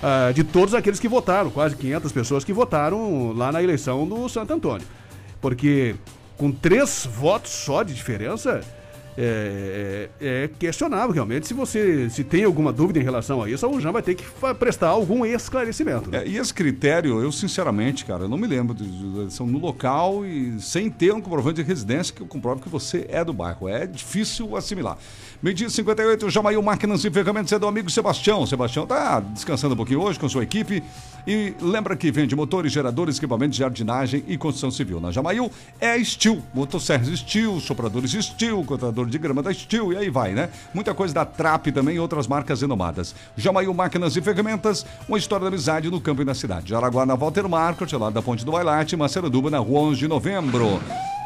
Ah, de todos aqueles que votaram, quase 500 pessoas que votaram lá na eleição do Santo Antônio. Porque com três votos só de diferença, é, é- é questionável realmente. Se você se tem alguma dúvida em relação a isso, a UJAN vai ter que prestar algum esclarecimento. né? É, e esse critério, eu sinceramente, cara, eu não me lembro de, eleição no local e sem ter um comprovante de residência que comprove que você é do bairro. É difícil assimilar. Meio-dia e 58, Jamail Máquinas e Ferramentas é do amigo Sebastião. Sebastião tá descansando um pouquinho hoje com sua equipe. E lembra que vende motores, geradores, equipamentos de jardinagem e construção civil. Na Jamail é Steel, motosserras Steel, sopradores Steel, cortador de grama da Steel e aí vai, né? Muita coisa da Trap também e outras marcas renomadas. Jamail Máquinas e Ferramentas, uma história da amizade no campo e na cidade. Jaraguá na Walter Marcos, lá da Ponte do Bailate, Maceranduba na Rua 11 de Novembro.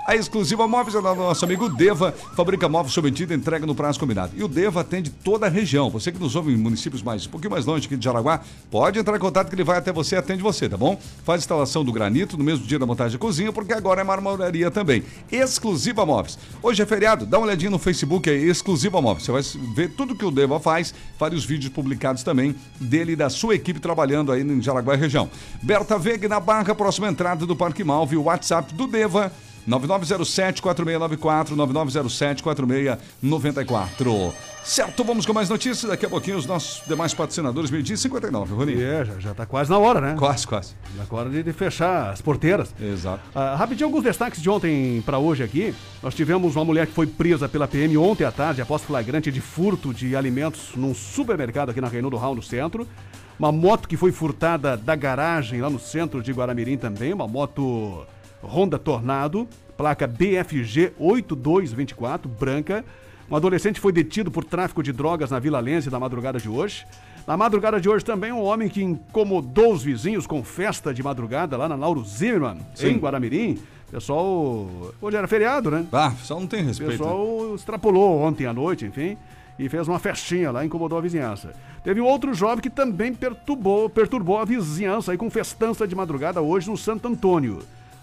A exclusiva Móveis é do nosso amigo Deva, fabrica móveis sob entrega no prazo combinado. E o Deva atende toda a região. Você que nos ouve em municípios mais um pouquinho mais longe aqui de Jaraguá, pode entrar em contato que ele vai até você e atende você, tá bom? Faz instalação do granito no mesmo dia da montagem da cozinha, porque agora é marmoraria também. Exclusiva Móveis. Hoje é feriado, dá uma olhadinha no Facebook aí, Exclusiva Móveis. Você vai ver tudo que o Deva faz, vários vídeos publicados também dele e da sua equipe trabalhando aí em Jaraguá e região. Berta Veg na Barra, próxima entrada do Parque Malve, o WhatsApp do Deva. 9907-4694, 9907-4694. Certo, vamos com mais notícias. Daqui a pouquinho os nossos demais patrocinadores, meio-dia e 59, Roninho. É, já, já tá quase na hora, né? Quase, quase. Já tá hora de, de fechar as porteiras. Exato. Ah, rapidinho, alguns destaques de ontem para hoje aqui. Nós tivemos uma mulher que foi presa pela PM ontem à tarde após flagrante de furto de alimentos num supermercado aqui na Reinaldo Hall, no centro. Uma moto que foi furtada da garagem lá no centro de Guaramirim também, uma moto Honda Tornado, placa BFG 8224, branca. Um adolescente foi detido por tráfico de drogas na Vila Lense na madrugada de hoje. Na madrugada de hoje também um homem que incomodou os vizinhos com festa de madrugada lá na Lauro Zimmermann, Sim. em Guaramirim. Pessoal, hoje era feriado, né? Ah, só não tem O respeito. pessoal extrapolou ontem à noite, enfim, e fez uma festinha lá, incomodou a vizinhança. Teve um outro jovem que também perturbou, perturbou a vizinhança aí com festança de madrugada hoje no Santo Antônio,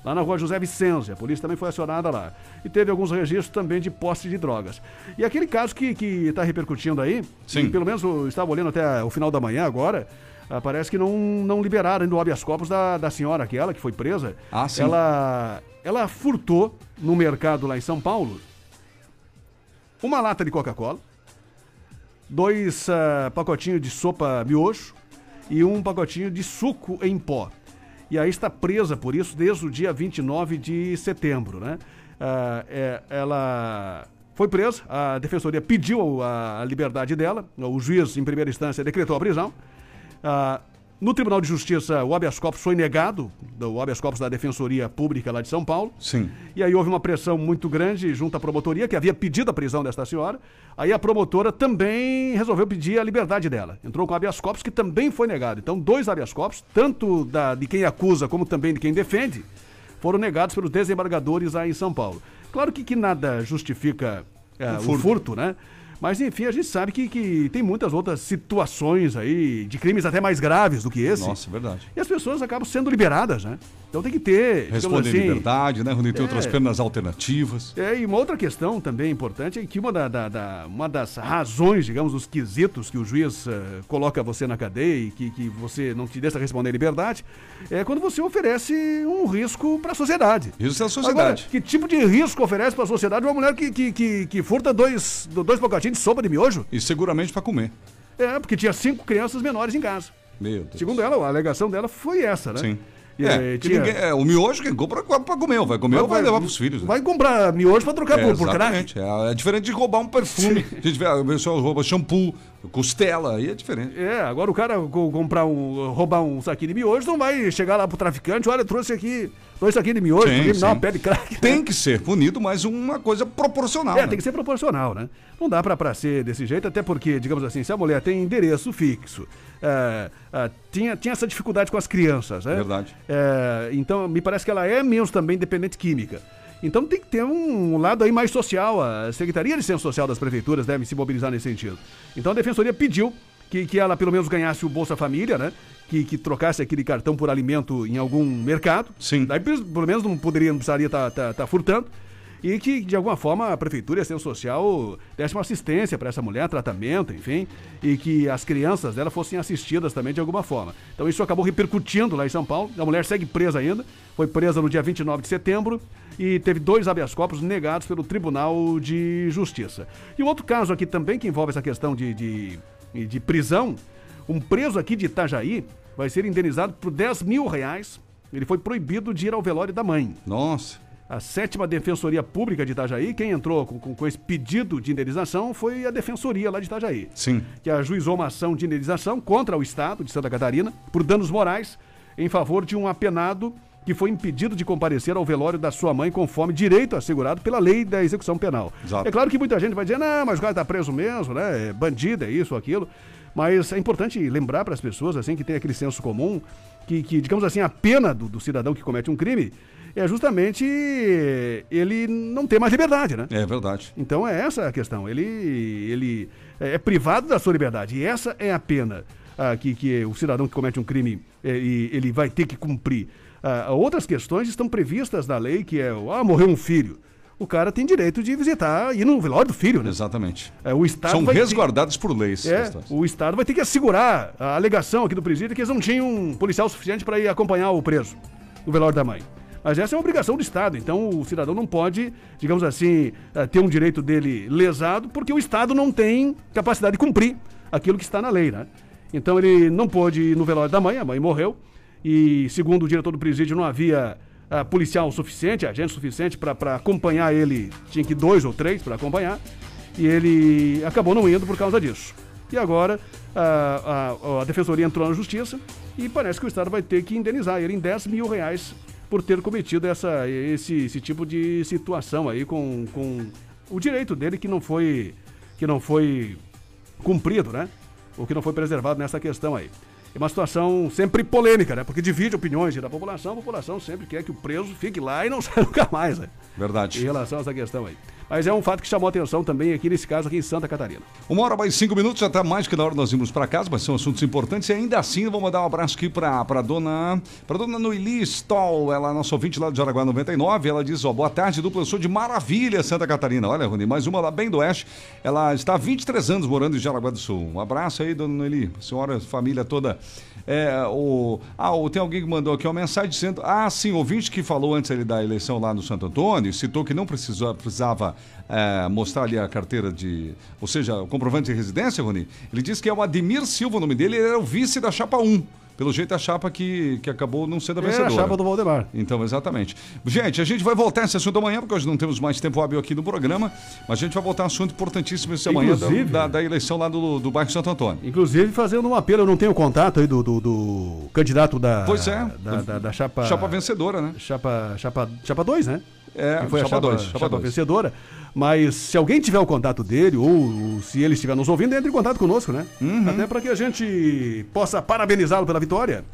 lá na rua José Vicência. A polícia também foi acionada lá. E teve alguns registros também de posse de drogas. E aquele caso que está repercutindo aí, Sim. pelo menos eu estava olhando até o final da manhã agora, ah, parece que não, não liberaram ainda o habeas corpus da, da senhora aquela que foi presa. Ah, sim. Ela, ela furtou no mercado lá em São Paulo uma lata de Coca-Cola, dois ah, pacotinhos de sopa miojo e um pacotinho de suco em pó. E aí está presa por isso desde o dia 29 de setembro, né? Ah, é, ela foi presa, a defensoria pediu a, liberdade dela, o juiz em primeira instância decretou a prisão. Ah, no Tribunal de Justiça, o habeas corpus foi negado, o habeas corpus da Defensoria Pública lá de São Paulo. Sim. E aí houve uma pressão muito grande junto à promotoria, que havia pedido a prisão desta senhora. Aí a promotora também resolveu pedir a liberdade dela. Entrou com habeas corpus, que também foi negado. Então, dois habeas corpus, tanto da, de quem acusa como também de quem defende, foram negados pelos desembargadores aí em São Paulo. Claro que, que nada justifica O o, furto. furto. né? Mas, enfim, a gente sabe que, que tem muitas outras situações aí, de crimes até mais graves do que esse. Nossa, verdade. E as pessoas acabam sendo liberadas, né? Então tem que ter. digamos Responde em assim, liberdade, né, Roninho? Tem é. outras penas alternativas. é, e uma outra questão também importante é que uma, da, da- da- uma das razões, digamos, os quesitos que o juiz eh, coloca você na cadeia e que, que você não te deixa responder em liberdade, é quando você oferece um risco para a sociedade. Isso é a sociedade. Agora, que tipo de risco oferece para a sociedade uma mulher que, que, que, que furta dois, dois pacotinhos de sopa de miojo? E seguramente para comer. É, porque tinha cinco crianças menores em casa. Meu Deus. Segundo ela, a alegação dela foi essa, né? Sim. É, que tinha- ninguém- é, o miojo quem compra pra comer, vai comer ou vai levar pros filhos. né? Vai comprar miojo pra trocar É, por, por crack. É, é diferente de roubar um perfume. A gente vê, o pessoal rouba shampoo, costela, aí é diferente. É, agora o cara co- comprar um, roubar um saquinho de miojo não vai chegar lá pro traficante, olha, eu trouxe aqui dois saquinhos de miojo, Sim, me dar uma sim. pé de crack. Tem que ser punido, mas uma coisa proporcional. É, né? tem que ser proporcional, né? Não dá pra, pra ser desse jeito, até porque, digamos assim, se a mulher tem endereço fixo, é, é, tinha, tinha essa dificuldade com as crianças, né? Verdade. É, então, me parece que ela é mesmo também dependente química. Então tem que ter um lado aí mais social. A Secretaria de Ciência Social das Prefeituras deve se mobilizar nesse sentido. Então a Defensoria pediu que, que ela pelo menos ganhasse o Bolsa Família, né? Que, que trocasse aquele cartão por alimento em algum mercado. Sim. Daí pelo menos não poderia, não precisaria estar furtando. E que, de alguma forma, a Prefeitura e a Ciência Social desse uma assistência para essa mulher, tratamento, enfim, e que as crianças dela fossem assistidas também de alguma forma. Então isso acabou repercutindo lá em São Paulo. A mulher segue presa ainda, foi presa no dia 29 de setembro e teve dois habeas corpus negados pelo Tribunal de Justiça. E um outro caso aqui também que envolve essa questão de, de, de prisão, um preso aqui de Itajaí vai ser indenizado por 10 mil reais. Ele foi proibido de ir ao velório da mãe. Nossa. A sétima Defensoria Pública de Itajaí, quem entrou com, com- com esse pedido de indenização foi a Defensoria lá de Itajaí. Sim. Que ajuizou uma ação de indenização contra o Estado de Santa Catarina por danos morais em favor de um apenado que foi impedido de comparecer ao velório da sua mãe conforme direito assegurado pela lei da execução penal. Exato. É claro que muita gente vai dizer, não, mas o cara tá preso mesmo, né? É bandido, é isso, aquilo. Mas é importante lembrar para as pessoas, assim, que tem aquele senso comum, que, que, digamos assim, a pena do, do cidadão que comete um crime é justamente ele não ter mais liberdade, né? É verdade. Então é essa a questão. Ele, ele é é privado da sua liberdade. E essa é a pena ah, que, que o cidadão que comete um crime eh, e ele vai ter que cumprir. Ah, outras questões estão previstas na lei, que é, ah, morreu um filho. O cara tem direito de visitar, ir no velório do filho, né? Exatamente. É, o Estado São vai ter- resguardados por leis. é, o Estado vai ter que assegurar a alegação aqui do presídio que eles não tinham um policial suficiente para ir acompanhar o preso no velório da mãe. Mas essa é uma obrigação do Estado, então o cidadão não pode, digamos assim, eh, ter um direito dele lesado porque o Estado não tem capacidade de cumprir aquilo que está na lei, né? Então ele não pôde ir no velório da mãe, a mãe morreu, e segundo o diretor do presídio não havia ah, policial suficiente, agente suficiente para acompanhar ele, tinha que dois ou três para acompanhar, e ele acabou não indo por causa disso. E agora a, a- a Defensoria entrou na Justiça e parece que o Estado vai ter que indenizar ele em 10 mil reais por ter cometido essa, esse, esse tipo de situação aí com, com o direito dele que não foi que não foi cumprido, né? Ou que não foi preservado nessa questão aí. É uma situação sempre polêmica, né? Porque divide opiniões da população, a população sempre quer que o preso fique lá e não saia nunca mais, né? Verdade. Em relação a essa questão aí. Mas é um fato que chamou atenção também aqui nesse caso aqui em Santa Catarina. Uma hora mais cinco minutos, já tá mais que na hora nós irmos para casa, mas são assuntos importantes. E ainda assim, vou mandar um abraço aqui para pra dona, pra dona Noeli Stoll, ela é nossa ouvinte lá de Jaraguá 99. Ela diz: Ó, boa tarde, dupla, eu sou de Maravilha, Santa Catarina. Olha, Rony, mais uma lá bem do Oeste. Ela está há 23 anos morando em Jaraguá do Sul. Um abraço aí, dona Noeli, senhora, família toda. É, o, ah, tem alguém que mandou aqui uma mensagem dizendo: Ah, sim, ouvinte que falou antes ali da eleição lá no Santo Antônio, citou que não precisava é, mostrar ali a carteira de. Ou seja, o comprovante de residência, Rony. Ele disse que é o Ademir Silva, o nome dele, ele era o vice da chapa 1. Pelo jeito, a chapa que, que acabou não sendo a É a vencedora. chapa do Valdemar. Então, exatamente. Gente, a gente vai voltar esse assunto amanhã, porque hoje não temos mais tempo hábil aqui no programa, mas a gente vai voltar a um assunto importantíssimo esse amanhã da, da, da eleição lá do, do bairro Santo Antônio. Inclusive fazendo um apelo, eu não tenho contato aí do, do, do candidato da. Pois é. Da, da, da chapa. Chapa vencedora, né? Chapa, chapa, chapa 2, né? É, foi a chapa dois. vencedora. Mas se alguém tiver o contato dele, ou se ele estiver nos ouvindo, entre em contato conosco, né? Uhum. Até para que a gente possa parabenizá-lo pela vitória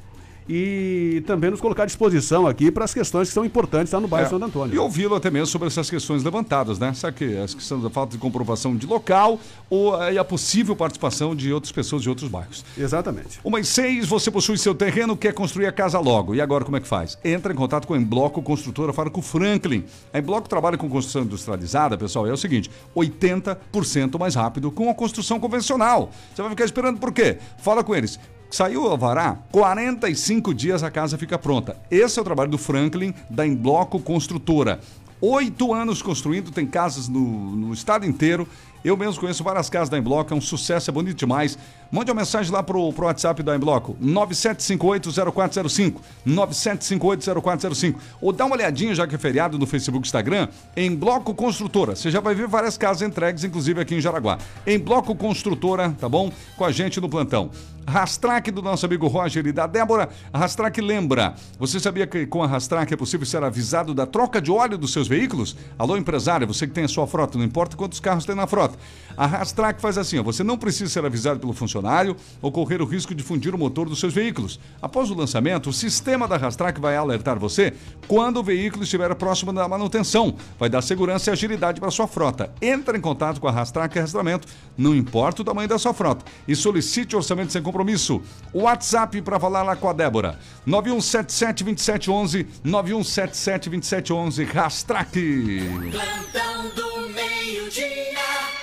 e também nos colocar à disposição aqui para as questões que são importantes lá no bairro É, Santo Antônio. E ouvi-lo até mesmo sobre essas questões levantadas, né? Será que as questões da falta de comprovação de local ou eh, a possível participação de outras pessoas de outros bairros? Exatamente. Uma e seis, você possui seu terreno, quer construir a casa logo. E agora como é que faz? Entra em contato com a Embloco Construtora Farco Franklin. A Embloco trabalha com construção industrializada, pessoal, é o seguinte, 80% mais rápido com a construção convencional. Você vai ficar esperando por quê? Fala com eles. Saiu o alvará, 45 dias a casa fica pronta. Esse é o trabalho do Franklin, da Embloco Construtora. Oito anos construindo, tem casas no, no estado inteiro. Eu mesmo conheço várias casas da Embloco, é um sucesso, é bonito demais. Mande uma mensagem lá pro, WhatsApp da Embloco, 97580405, 97580405. Ou dá uma olhadinha, já que é feriado, no Facebook Instagram, em Bloco Construtora. Você já vai ver várias casas entregues, inclusive aqui em Jaraguá. Em Bloco Construtora, tá bom? Com a gente no plantão. Rastrac do nosso amigo Roger e da Débora. A Rastrac lembra. Você sabia que com a Rastrac é possível ser avisado da troca de óleo dos seus veículos? Alô, empresário, você que tem a sua frota, não importa quantos carros tem na frota. A Rastrac faz assim, ó, você não precisa ser avisado pelo funcionário ou correr o risco de fundir o motor dos seus veículos. Após o lançamento, o sistema da Rastrac vai alertar você quando o veículo estiver próximo da manutenção. Vai dar segurança e agilidade para sua frota. Entre em contato com a Rastrac Rastramento, não importa o tamanho da sua frota, e solicite orçamento sem compromisso. O WhatsApp para falar lá com a Débora, 91772711, 91772711, Rastrac. Plantão do meio-dia.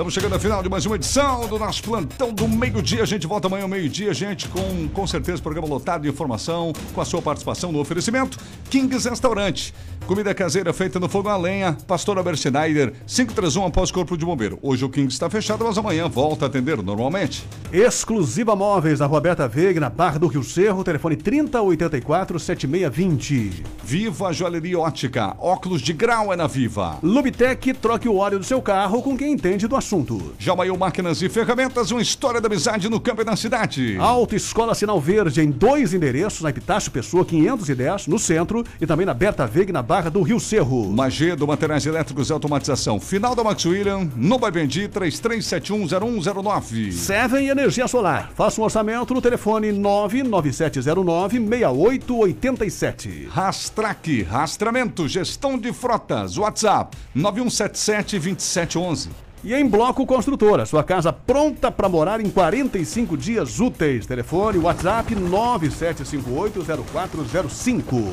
Estamos chegando ao final de mais uma edição do nosso plantão do meio-dia. A gente volta amanhã ao meio-dia, gente, com com certeza programa lotado de informação, com a sua participação no oferecimento. Kings Restaurante. Comida caseira feita no fogo a lenha. Pastora Berschneider, 531 após Corpo de Bombeiro. Hoje o Kings está fechado, mas amanhã volta a atender normalmente. Exclusiva Móveis, na Roberta Veiga, na Barra do Rio Cerro, telefone 3084-7620. Viva Joalheria Ótica. Óculos de grau é na Viva. Lubitec, troque o óleo do seu carro com quem entende do assunto. Jamaiu Máquinas e Ferramentas, uma história da amizade no campo e na cidade. Autoescola Sinal Verde, em dois endereços, na Epitácio Pessoa 510, no centro, e também na Berta Veiga, na Barra do Rio Cerro. Magedo, materiais elétricos e automatização. Final da Max William, no Baibendi, 33710109. Seven Energia Solar. Faça um orçamento no telefone 99709-6887. Rastrac, rastramento, gestão de frotas. WhatsApp, 9177-2711. E em Bloco Construtora, sua casa pronta para morar em 45 dias úteis. Telefone WhatsApp 97580405.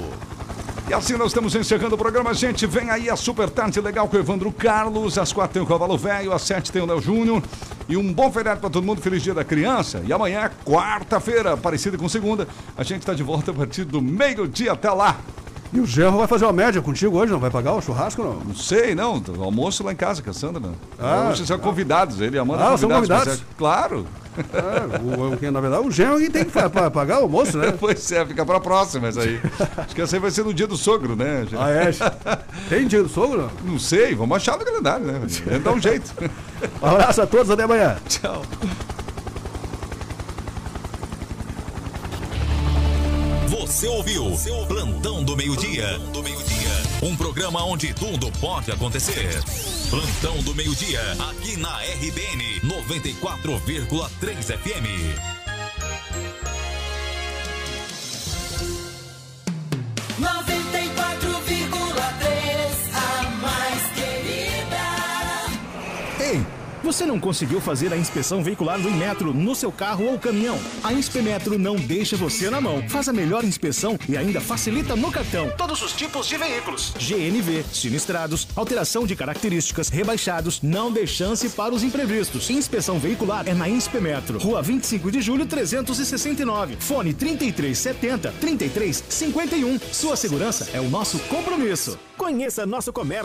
E assim nós estamos encerrando o programa, gente. Vem aí a Super Tarde Legal com o Evandro Carlos. Às quatro tem o Cavalo Velho, às sete tem o Léo Júnior. E um bom feriado para todo mundo. Feliz Dia da Criança. E amanhã, quarta-feira, parecida com segunda, a gente está de volta a partir do meio-dia até lá. E o Gerro vai fazer uma média contigo hoje, não? Vai pagar o churrasco não? Não sei, não. O almoço lá em casa, Cassandra. Né? Ah, Hoje são convidados. Ele e a Amanda Ah, são convidados? Claro. É, o, que, na verdade, o Gerro tem que pagar o almoço, né? pois é, fica pra próxima essa aí. Acho que essa aí vai ser no dia do sogro, né? gente? Ah, é? Tem dia do sogro? Não sei, vamos achar no calendário, né? Dar um jeito. Um abraço a todos, até amanhã. Tchau. Você ouviu Plantão do Meio-Dia. Um programa onde tudo pode acontecer. Plantão do Meio-Dia, aqui na RBN 94,3 FM. 94,3, você não conseguiu fazer a inspeção veicular do Inmetro no seu carro ou caminhão? A Inspemetro não deixa você na mão. Faz a melhor inspeção e ainda facilita no cartão. Todos os tipos de veículos. GNV, sinistrados, alteração de características, rebaixados, não dê chance para os imprevistos. Inspeção veicular é na Inspemetro. Rua 25 de julho 369. Fone 3370 3351. Sua segurança é o nosso compromisso. Conheça nosso comércio.